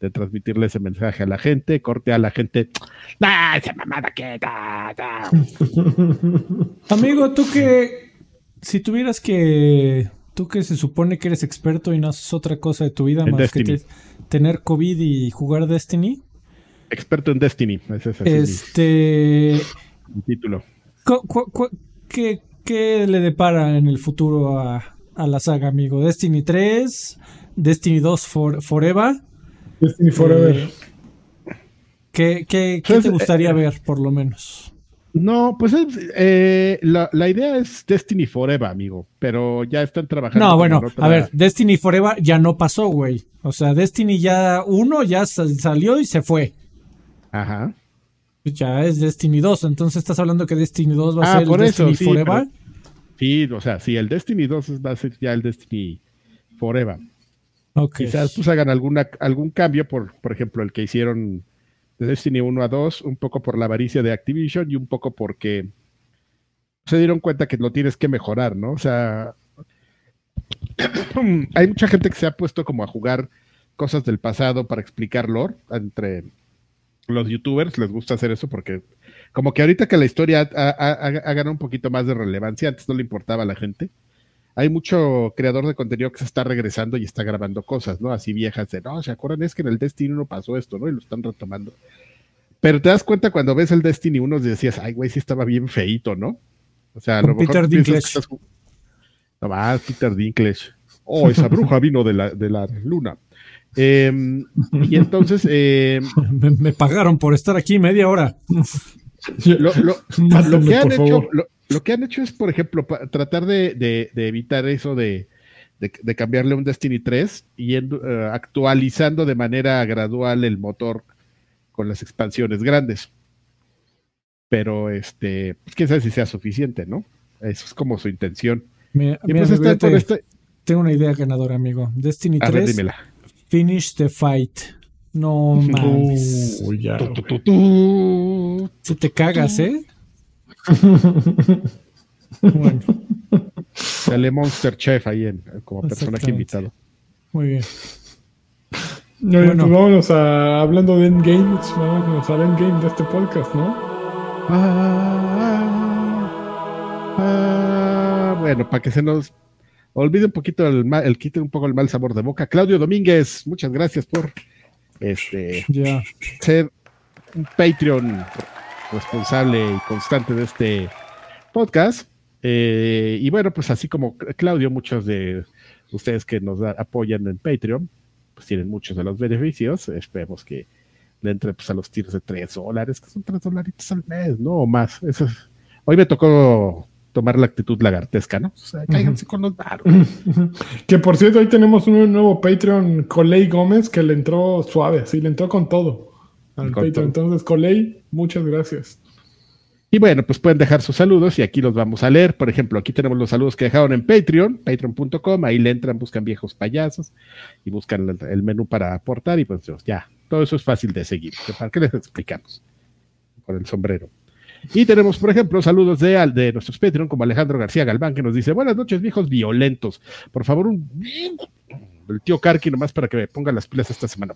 de transmitirle ese mensaje a la gente, corte a la gente, ¡Ah, esa mamada que (laughs) Amigo, tú que, si tuvieras que, tú que se supone que eres experto y no haces otra cosa de tu vida más que tener COVID y jugar Destiny. Experto en Destiny, ese es Este... Un título. ¿Qué, ¿Qué le depara en el futuro a, la saga, amigo? Destiny 3, Destiny 2 Forever. Destiny Forever. Eh, ¿Qué, qué, qué pues, te gustaría eh, ver, por lo menos? No, pues eh, la, idea es Destiny Forever, amigo, pero ya están trabajando. No, bueno, a ver, Destiny Forever ya no pasó, güey. O sea, Destiny ya uno ya salió y se fue. Ajá ya es Destiny 2, entonces estás hablando que Destiny 2 va a ah, ser Destiny Forever. sí, o sea, sí, el Destiny 2 va a ser ya el Destiny Forever. Quizás pues hagan alguna, algún cambio, por, por ejemplo, el que hicieron de Destiny 1 a 2, un poco por la avaricia de Activision y un poco porque se dieron cuenta que lo tienes que mejorar, ¿no? O sea, (clears throat) hay mucha gente que se ha puesto como a jugar cosas del pasado para explicar lore entre los youtubers les gusta hacer eso porque como que ahorita que la historia ha, ganado un poquito más de relevancia, antes no le importaba a la gente. Hay mucho creador de contenido que se está regresando y está grabando cosas, ¿no? Así viejas de, no, ¿se acuerdan? Es que en el Destiny 1 pasó esto, ¿no? Y lo están retomando. Pero te das cuenta cuando ves el Destiny 1 y decías, ay, güey, sí estaba bien feito, ¿no? O sea, a lo mejor Peter Dinklage. No más, Peter Dinklage. Oh, esa bruja vino de la, de la luna. Em, y entonces. Em, (laughs) me, pagaron por estar aquí media hora. Lo, (laughs) que han hecho, lo, que han hecho es, por ejemplo, tratar de, evitar eso de, cambiarle un Destiny 3 y eh, actualizando de manera gradual el motor con las expansiones grandes. Pero este, pues, quién sabe si sea suficiente, ¿no? Eso es como su intención. Mira, pues este tengo una idea ganadora, amigo. Destiny 3. Finish the fight. No (laughs) mames. Si te cagas, ¿eh? Bueno. Sale Monster Chef ahí en, como personaje invitado. Muy bien. bueno. Pues vámonos a, hablando de Endgame, vámonos al Endgame de este podcast, ¿no? Ah, ah, bueno, para que se nos olvide un poquito el, el quite un poco el mal sabor de boca. Claudio Domínguez, muchas gracias por este ser un Patreon responsable y constante de este podcast. Eh, y bueno, pues así como Claudio, muchos de ustedes que nos apoyan en Patreon, pues tienen muchos de los beneficios. Esperemos que le entre pues, a los tiros de 3 dólares, que son 3 dolaritos al mes, no o más. Eso Hoy me tocó tomar la actitud lagartesca, ¿no? O sea, cáiganse con los baros. que por cierto, hoy tenemos un nuevo Patreon, Coley Gómez, que le entró suave, sí, le entró con todo al Patreon. Entonces, Coley, muchas gracias. Y bueno, pues pueden dejar sus saludos y aquí los vamos a leer. Por ejemplo, aquí tenemos los saludos que dejaron en Patreon, patreon.com, ahí le entran, buscan viejos payasos y buscan el menú para aportar y pues ya, todo eso es fácil de seguir. ¿Para qué les explicamos? Con el sombrero. Y tenemos, por ejemplo, saludos de, de nuestros Patreon, como Alejandro García Galván, que nos dice: Buenas noches, viejos violentos. Por favor, un. El tío Karki, nomás para que me ponga las pilas esta semana.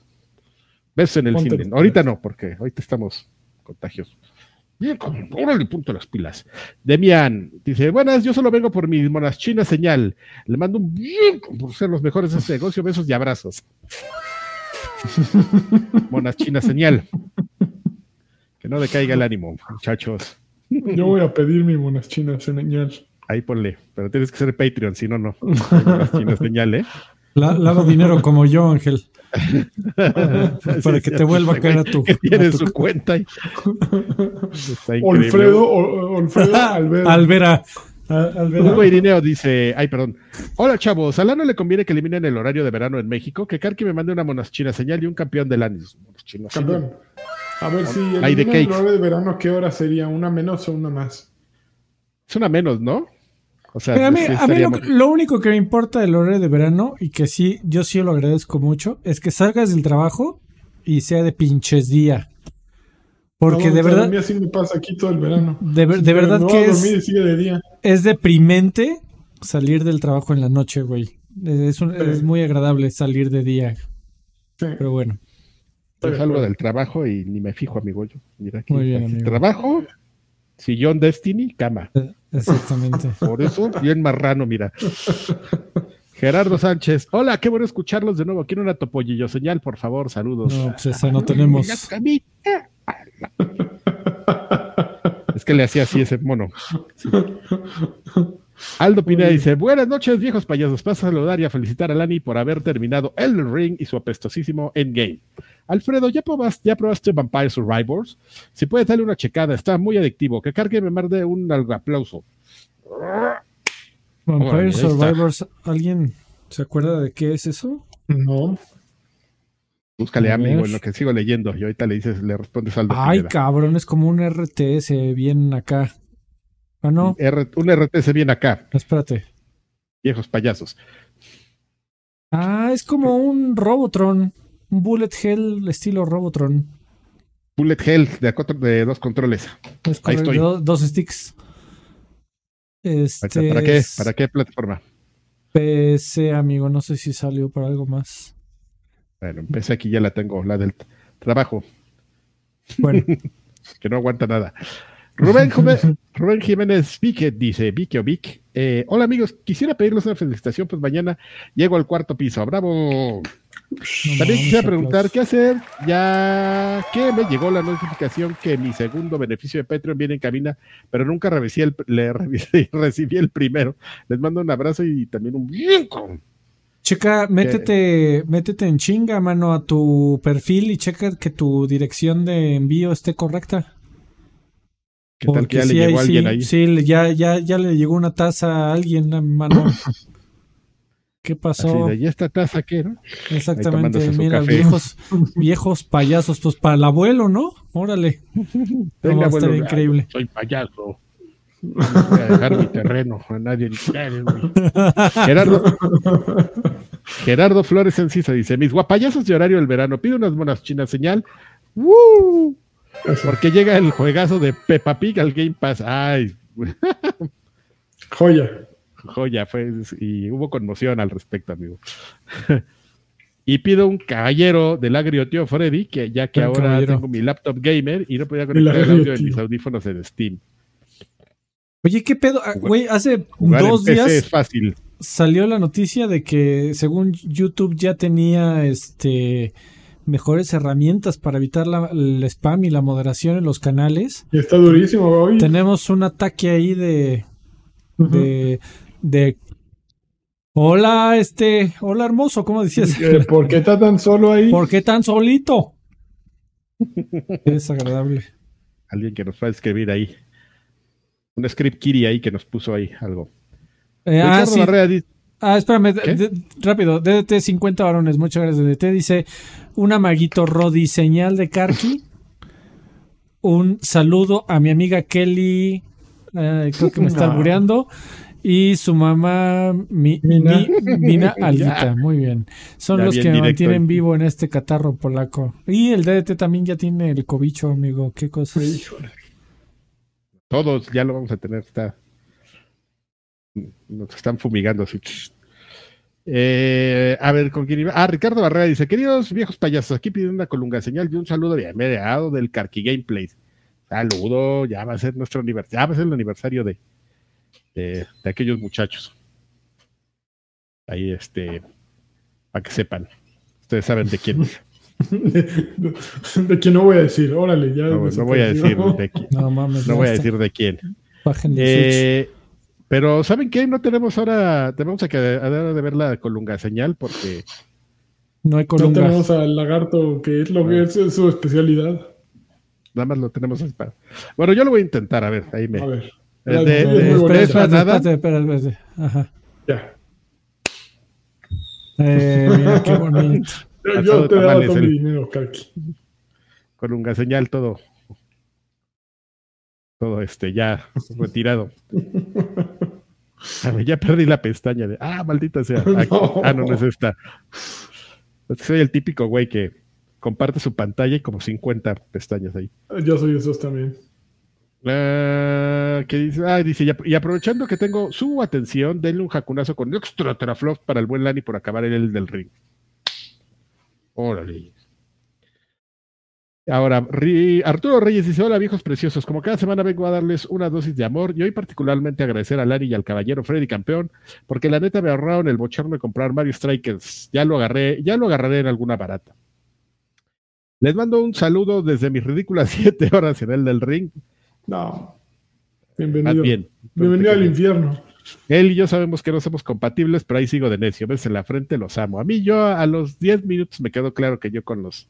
Besos en el cine. Ahorita no, porque ahorita estamos contagiosos. Bien, órale, punto las pilas. Demian dice: Buenas, yo solo vengo por mi monas china señal. Le mando un bien por ser los mejores de este negocio. Besos y abrazos. (laughs) monas china señal. Que no decaiga el ánimo, muchachos. Yo voy a pedir mi monas chinas señal. Ahí ponle, pero tienes que ser Patreon, si no, no. (laughs) Monas chinas señal, ¿eh? lavo dinero como yo, Ángel. (laughs) para que te vuelva a caer a tu. Que (laughs) tiene su cuenta. Y... Olfredo, Olfredo (laughs) Alvera. Alvera. Hugo Irineo dice, ay, perdón. Hola, chavos. ¿A Lano le conviene que eliminen el horario de verano en México? Que Karki me mande una monas china señal y un campeón del año. Campeón. A ver si el de verano, ¿qué hora sería? ¿Una menos o una más? Es una menos, ¿no? O sea, a mí, lo, único que me importa del horario de verano y que sí, yo sí lo agradezco mucho, es que salgas del trabajo y sea de pinches día. Porque de verdad. A mí así me pasa aquí todo el verano. De, verdad que es, es deprimente salir del trabajo en la noche, güey. Es, es muy agradable salir de día. Pero bueno. Yo salgo del trabajo y ni me fijo, amigo. Yo, mira aquí. Muy bien, Trabajo, sillón Destiny, cama. Exactamente. (laughs) Por eso, bien marrano, mira. Gerardo Sánchez, hola, qué bueno escucharlos de nuevo. Quiero una topollillo señal, por favor, saludos. No, pues esa no tenemos. Es que le hacía así ese mono. (laughs) Aldo Pineda dice: Buenas noches, viejos payasos. Paso a saludar y a felicitar a Lani por haber terminado el ring y su apestosísimo endgame. Alfredo, ¿ya probaste, ¿ya probaste Vampire Survivors? Si puedes darle una checada, está muy adictivo. Que cargue me mande un aplauso. Vampire Survivors, ¿alguien se acuerda de qué es eso? No. Búscale, amigo, en lo que sigo leyendo. Y ahorita le dices, le respondes Aldo. Ay, cabrón, es como un RTS bien acá. Ah, no. un RTS bien acá. Espérate. Viejos payasos. Ah, es como un Robotron. Un Bullet Hell estilo Robotron. Bullet Hell de, de dos controles. Ahí estoy. dos sticks. Este ¿Para qué? ¿Para qué plataforma? PC, amigo. No sé si salió para algo más. Bueno, PC aquí ya la tengo, la del trabajo. Bueno. (laughs) que no aguanta nada. Rubén, (laughs) Rubén Jiménez Vique dice, Vique o Vic, eh, hola amigos, quisiera pedirles una felicitación, pues mañana llego al cuarto piso, bravo. También quisiera preguntar qué hacer, ya que me llegó la notificación que mi segundo beneficio de Patreon viene en cabina, pero nunca recibí el, le (laughs) recibí el primero. Les mando un abrazo y también un Checa, métete, métete en chinga, mano, a tu perfil y checa que tu dirección de envío esté correcta. ¿Qué tal que ya le llegó a alguien ahí? Sí, ya, ya, ya le llegó una taza a alguien, mano. (laughs) ¿Qué pasó? Así de, ¿Y esta taza qué, no? Exactamente, mira, viejos, viejos payasos, pues para el abuelo, ¿no? Órale. (laughs) Venga, abuelo, increíble. Soy payaso. voy a dejar mi terreno a nadie. Gerardo, Gerardo Flores Encisa dice: Mis guapayazos de horario del verano, pido unas monas chinas señal. ¡Woo! Porque llega el juegazo de Peppa Pig al Game Pass. Ay. (laughs) Joya. Joya, fue. Y hubo conmoción al respecto, amigo. (laughs) y pido un caballero del agrio tío Freddy, que ya que ahora tengo mi laptop gamer y no podía conectar el, audio de mis audífonos en Steam. Oye, ¿qué pedo? Ah, güey, hace dos días es fácil. salió la noticia de que según YouTube ya tenía este mejores herramientas para evitar el spam y la moderación en los canales. Y está durísimo hoy. Tenemos un ataque ahí de, de, de Hola, este, hola hermoso, ¿cómo decías? ¿Por qué está tan solo ahí? ¿Por qué tan solito? Qué desagradable. Alguien que nos va a escribir ahí. Un script Kiri ahí que nos puso ahí algo. Eh, ah, sí. Ah, espérame, rápido. DDT 50 varones, muchas gracias DDT. Dice, un amaguito Rodi, señal de Karki. (laughs) Un saludo a mi amiga Kelly, creo que me está (laughs) albureando. Y su mamá, Mina, Mina (laughs) Alita, muy bien. Son los que me mantienen vivo en este catarro polaco. Y el DDT también ya tiene el cobicho, amigo. Qué cosa. Todos ya lo vamos a tener. Está nos están fumigando así. Eh, a ver, ¿con quién iba? Ah, Ricardo Barrera dice, queridos viejos payasos, aquí pidiendo una colunga señal y un saludo bien mediado del Carqui Gameplay. Saludo, ya va a ser nuestro aniversario, ya va a ser el aniversario de, de, aquellos muchachos. Ahí, este, para que sepan. Ustedes saben de quién. (laughs) de, quién no voy a decir, órale, ya. No, voy a decir de quién. (laughs) No, mames, no voy a decir de quién. Eh, pero, ¿saben qué? No tenemos ahora, tenemos que de ver la colunga señal porque... No hay colunga. No tenemos al lagarto, que es lo que es, su especialidad. Nada más lo tenemos para... Bueno, yo lo voy a intentar, a ver, ahí me... A ver. De, de, de, espérate, espérate, Ajá. Ya. Eh, (laughs) mira, qué bonito. yo, yo te daba todo mi dinero, Kaki. Colunga señal, todo todo este ya retirado. A ver, ya perdí la pestaña de, ah, maldita sea. (laughs) Ah, no, no es esta. Soy el típico güey que comparte su pantalla y como 50 pestañas ahí. Yo soy esos también. Uh, dice, ah, dice, y aprovechando que tengo su atención, denle un jacunazo con extra teraflops para el buen Lani por acabar el del ring. Órale. Ahora, Arturo Reyes dice: Hola, viejos preciosos. Como cada semana vengo a darles una dosis de amor y hoy, particularmente, agradecer a Lari y al caballero Freddy Campeón, porque la neta me ahorraron el bochorno de comprar Mario Strikers. Ya lo agarré, ya lo agarraré en alguna barata. Les mando un saludo desde mis ridículas (laughs) siete horas en el del ring. No. Bienvenido. Bien. Bienvenido al infierno. Él y yo sabemos que no somos compatibles, pero ahí sigo de necio. Ves en la frente, los amo. A mí, yo a los 10 minutos me quedó claro que yo con los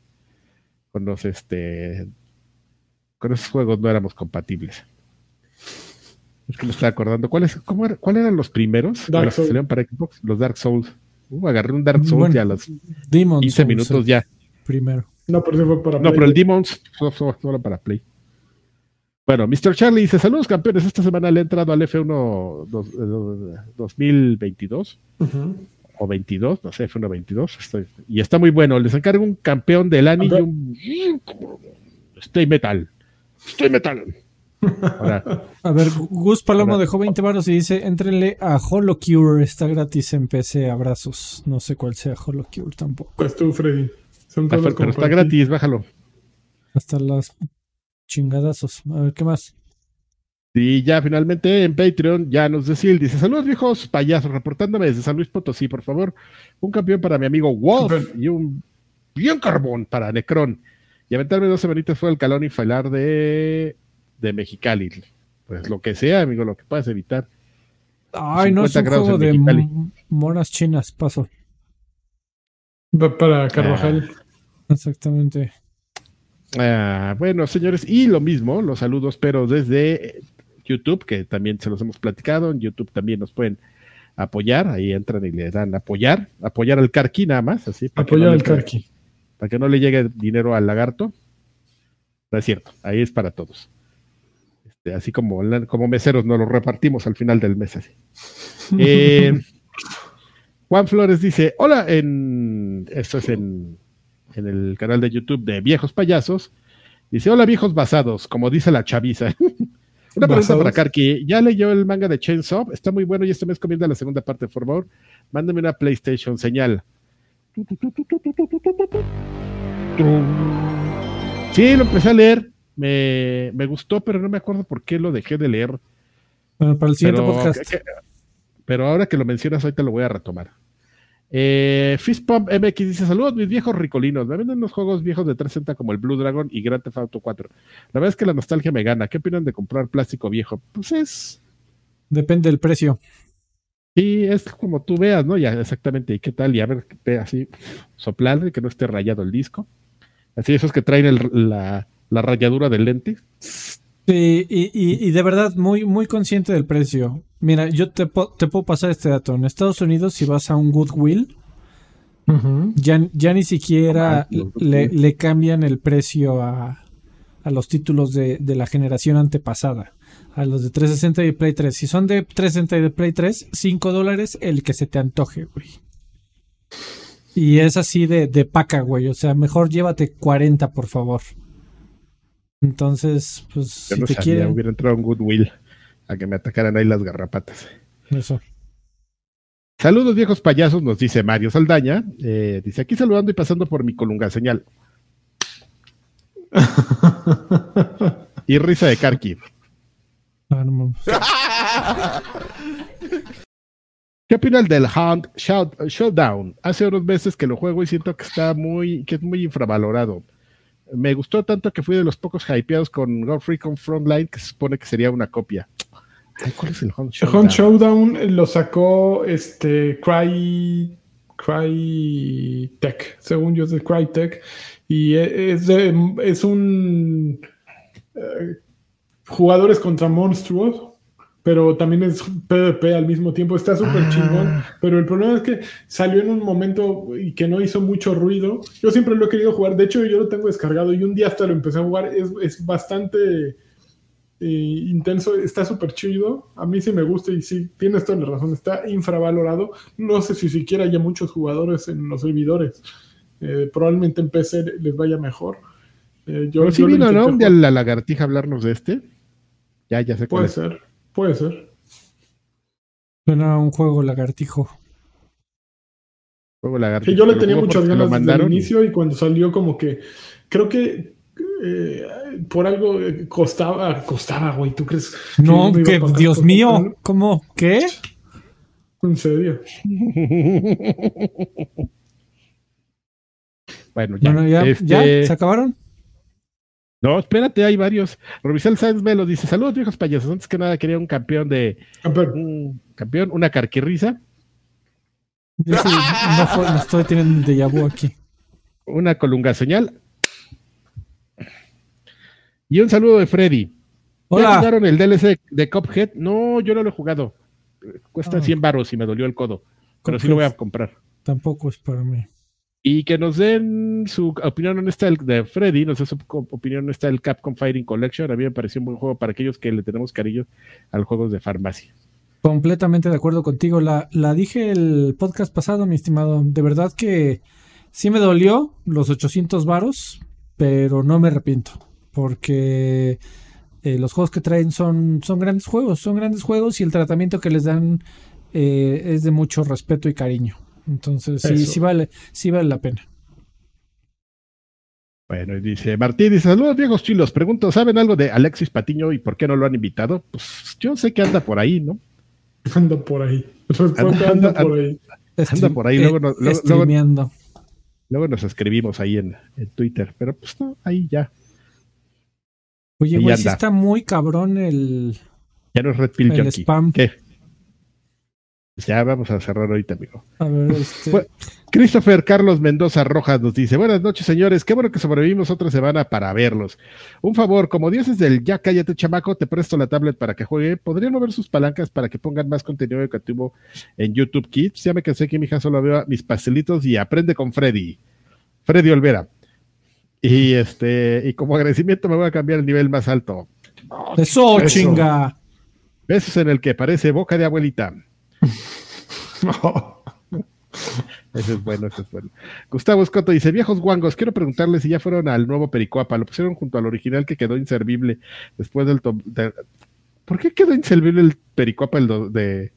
con los este con esos juegos no éramos compatibles. Es que me estoy acordando. ¿Cuáles cómo eran los primeros? Dark Souls. para Xbox? Los Dark Souls. Uh, agarré un Dark Souls ya a los 15 minutos ya. Primero. No, pero fue para No, pero el Demons solo para Play. Bueno, Mr. Charlie dice: Saludos campeones. Esta semana le he entrado al F1 2022. Uh o 22, no sé, fue 22. y está muy bueno. Les encargo un campeón del año y un. Stay Metal. Stay Metal. (laughs) A ver, Gus Palomo dejó 20 baros y dice: Entrenle a HoloCure, está gratis en PC. Abrazos. No sé cuál sea HoloCure tampoco. Pues tú, Freddy. pero está gratis, bájalo. Hasta las chingadazos. A ver, ¿qué más? Y ya finalmente en Patreon, ya nos decía, dice, saludos viejos payasos, reportándome desde San Luis Potosí, por favor, un campeón para mi amigo Wolf y un bien carbón para Necron. Y aventarme dos semanitas fue el calón y falar de, de Mexicali. Pues lo que sea, amigo, lo que puedas evitar. Ay, no es un juego de monas chinas, paso. Va para Carvajal. Ah. Exactamente. Ah, bueno, señores, y lo mismo, los saludos, pero desde YouTube, que también se los hemos platicado, en YouTube también nos pueden apoyar, ahí entran y le dan apoyar, apoyar al Carqui nada más, así. apoyar al Carqui. Para que no le llegue dinero al lagarto. No es cierto, ahí es para todos. Este, así como, como meseros nos lo repartimos al final del mes. Así. (laughs) Eh, Juan Flores dice, hola, en esto es en, en el canal de YouTube de Viejos Payasos. Dice, hola viejos basados, como dice la chaviza. (laughs) Una pregunta para Karki. ¿Ya leyó el manga de Chainsaw? Está muy bueno y este mes comienza la segunda parte, por favor. Mándame una PlayStation señal. Sí, lo empecé a leer. Me, me gustó, pero no me acuerdo por qué lo dejé de leer. Bueno, para el siguiente podcast. pero ahora que lo mencionas, ahorita lo voy a retomar. Eh, Fistpump MX dice: Saludos, mis viejos ricolinos. Me venden unos juegos viejos de 360 como el Blue Dragon y Grand Theft Auto 4. La verdad es que la nostalgia me gana. ¿Qué opinan de comprar plástico viejo? Pues es. Depende del precio. Sí, es como tú veas, ¿no? Ya exactamente. ¿Y qué tal? Y a ver, así, soplarle, que no esté rayado el disco. Así, esos que traen la, la rayadura del lente. Sí, y, y, de verdad muy, muy consciente del precio. Mira, yo te, te puedo pasar este dato. En Estados Unidos, si vas a un Goodwill, ya, ya ni siquiera ah, le, cambian el precio a, a los títulos de, de, la generación antepasada. A los de 360 y Play 3. Si son de 360 y de Play 3, 5 dólares el que se te antoje, güey. Y es así de, de paca, güey. O sea, mejor llévate 40, por favor. Entonces, pues. si te sabía, hubiera entrado un Goodwill a que me atacaran ahí las garrapatas. Eso. Saludos viejos payasos, nos dice Mario Saldaña. Eh, dice aquí saludando y pasando por mi colunga señal. (laughs) y risa de Karki. Ah, (laughs) ¿Qué opinas del Hunt Showdown? Hace unos meses que lo juego y siento que está muy, que es muy infravalorado me gustó tanto que fui de los pocos hypeados con Godfrey con Frontline, que se supone que sería una copia. ¿Cuál es el Hunt Showdown? Hunt Showdown lo sacó este Cry, Cry Tech, según yo es de Crytek, y es, es un eh, jugadores contra monstruos pero también es PvP al mismo tiempo. Está súper ah. chingón. Pero el problema es que salió en un momento y que no hizo mucho ruido. Yo siempre lo he querido jugar. De hecho, yo lo tengo descargado y un día hasta lo empecé a jugar. Es, bastante eh, intenso. Está súper chido. A mí sí me gusta y sí, tienes toda la razón. Está infravalorado. No sé si siquiera haya muchos jugadores en los servidores. Eh, probablemente en PC les vaya mejor. Eh, yo, sí vino, ¿no? Un día la lagartija hablarnos de este. Ya, ya sé Puede ser. Puede ser. Suena un juego lagartijo. Juego lagartijo. yo le tenía muchas ganas desde el inicio y cuando salió como que creo que eh, por algo costaba, costaba, güey, ¿tú crees? No, que, Dios mío, ¿cómo? ¿Qué? En serio. (laughs) bueno, ya. Bueno, ya, ¿ya? Este ¿Se acabaron? No, espérate, hay varios. Robisel Sáenz Melo dice: Saludos, viejos payasos. Antes que nada, quería un campeón de. Campeón. Un campeón, una carquirriza. Yo sí, no, estoy teniendo de vu aquí. Una colunga señal. Y un saludo de Freddy. ¿Ya jugaron el DLC de Cuphead? No, yo no lo he jugado. Cuesta 100 ah. baros y me dolió el codo. Pero sí lo voy a comprar. Tampoco es para mí. Y que nos den su opinión en esta de Freddy, nos dé su opinión en esta del Capcom Fighting Collection. A mí me pareció un buen juego para aquellos que le tenemos cariño a los juegos de farmacia. Completamente de acuerdo contigo. La, la dije el podcast pasado, mi estimado. De verdad que sí me dolió los 800 varos, pero no me arrepiento. Porque eh, los juegos que traen son, son grandes juegos, son grandes juegos y el tratamiento que les dan eh, es de mucho respeto y cariño. Entonces, sí, sí vale, sí vale la pena. Bueno, y dice Martín, dice, saludos viejos chilos, pregunto, ¿saben algo de Alexis Patiño y por qué no lo han invitado? Pues yo sé que anda por ahí, ¿no? Anda por ahí. (laughs) Anda, por ahí. Anda por ahí, luego, nos, luego, luego, nos escribimos ahí en, Twitter, pero pues no, ahí ya. Oye, güey, sí está muy cabrón el... Ya no es Red Pill el spam. ¿Qué? Ya vamos a cerrar ahorita, amigo. A ver, este... Christopher Carlos Mendoza Rojas nos dice: Buenas noches, señores. Qué bueno que sobrevivimos otra semana para verlos. Un favor, como dioses del ya cállate, chamaco, te presto la tablet para que juegue. ¿Podrían mover sus palancas para que pongan más contenido educativo en YouTube Kids? Ya me cansé que mi hija solo vea mis pastelitos y aprende con Freddy. Freddy Olvera. Y este, y como agradecimiento me voy a cambiar el nivel más alto. Eso, Eso. chinga. Besos en el que parece boca de abuelita. (laughs) Eso es bueno, eso es bueno. Gustavo Escoto dice: Viejos guangos, quiero preguntarles si ya fueron al nuevo Pericuapa. Lo pusieron junto al original que quedó inservible después del. ¿Por qué quedó inservible el Pericuapa el de,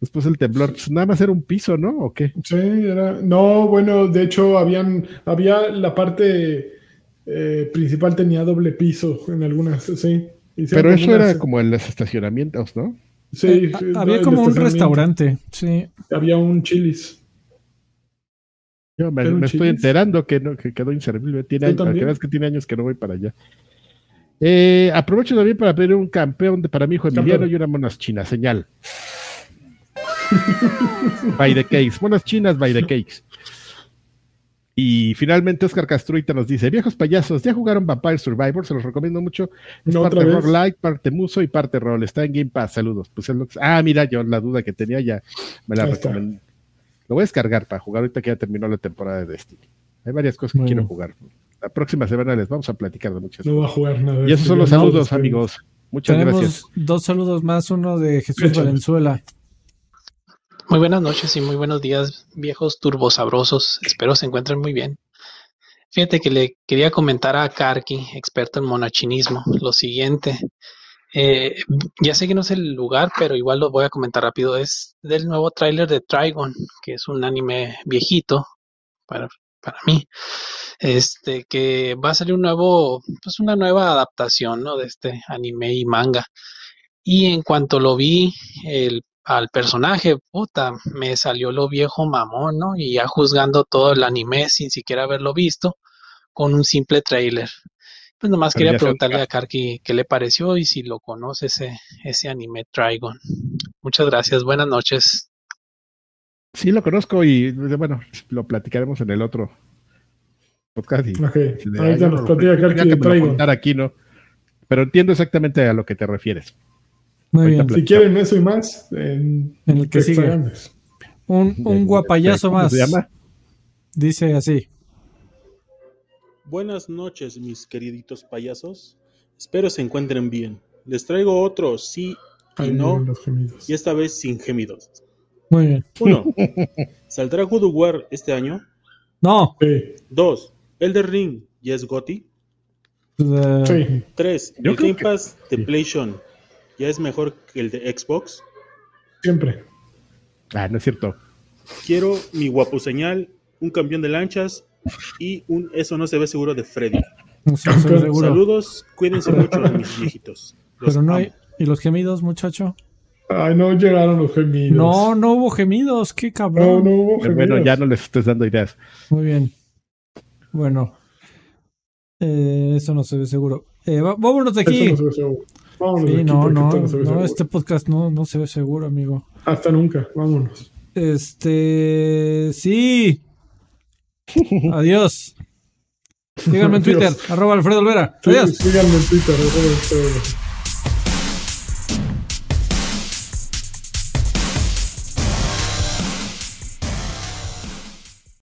después del temblor? Pues nada más era un piso, ¿no? ¿O qué? Sí, era. No, bueno, de hecho, habían, había la parte eh, principal tenía doble piso en algunas, sí. Pero eso era como en los estacionamientos, ¿no? Sí, eh, había como un restaurante, sí. Había un chilis. Yo me, estoy enterando que, no, que quedó inservible. Tiene años, que tiene años que no voy para allá. Eh, aprovecho también para pedir un campeón de, para mi hijo Emiliano y una monas chinas. Señal. by the cakes. Monas chinas by the cakes. Y finalmente Oscar Castruita nos dice, viejos payasos, ¿ya jugaron Vampire Survivor? Se los recomiendo mucho. Es parte roguelike, parte muso y parte rol. Está en Game Pass, saludos. Pues Ah, mira, yo la duda que tenía ya me la recomendé. Lo voy a descargar para jugar ahorita que ya terminó la temporada de Destiny. Hay varias cosas que quiero jugar. La próxima semana les vamos a platicar de muchas No va a jugar nada. Y esos son los saludos, amigos. Muchas gracias. Dos saludos más, uno de Jesús (laughs) Valenzuela. Muy buenas noches y muy buenos días, viejos turbosabrosos. Espero se encuentren muy bien. Fíjate que le quería comentar a Karki, experto en monachinismo, lo siguiente. Eh, ya sé que no es el lugar, pero igual lo voy a comentar rápido. Es del nuevo tráiler de Trigon, que es un anime viejito para, para mí. Este, que va a salir un nuevo, pues una nueva adaptación, ¿no? De este anime y manga. Y en cuanto lo vi, el al personaje, puta, me salió lo viejo mamón, ¿no? Y ya juzgando todo el anime sin siquiera haberlo visto, con un simple trailer. Pues nomás quería preguntarle a Karki qué le pareció y si lo conoce ese, ese anime Trigon. Muchas gracias, buenas noches. Sí, lo conozco y bueno, lo platicaremos en el otro podcast. Y, ok, ahorita nos platica Karki de Trigon. Aquí, ¿no? Pero entiendo exactamente a lo que te refieres. Muy bien. Si quieren eso y más, en, el que sigue. Un, un guapayazo más. Dice así. Buenas noches, mis queriditos payasos. Espero se encuentren bien. Les traigo otro sí y no. Y esta vez sin gemidos. Muy bien. Uno. ¿Saldrá War este año? No. Dos. Elder Ring ¿ya es Gotti? Sí. Tres. el Game Pass de PlayStation ya es mejor que el de Xbox? Siempre. Ah, no es cierto. Quiero mi guapo señal, un campeón de lanchas y un eso no se ve seguro de Freddy. Saludos, cuídense mucho (laughs) mis viejitos. Pero no hay... ¿Y los gemidos, muchacho? Ay, no llegaron los gemidos. No, no hubo gemidos, qué cabrón. No, no hubo gemidos. Bueno, ya no les estés dando ideas. Muy bien. Bueno, eh, eso no se ve seguro. Eh, vámonos de aquí. Eso no se ve seguro. Vámonos sí, no, no, no, este podcast no, no se ve seguro, amigo. Hasta nunca, vámonos. Este, sí. Adiós. (laughs) Síganme en Twitter, arroba Alfredo Olvera. Adiós. síganme en Twitter, arroba Alfredo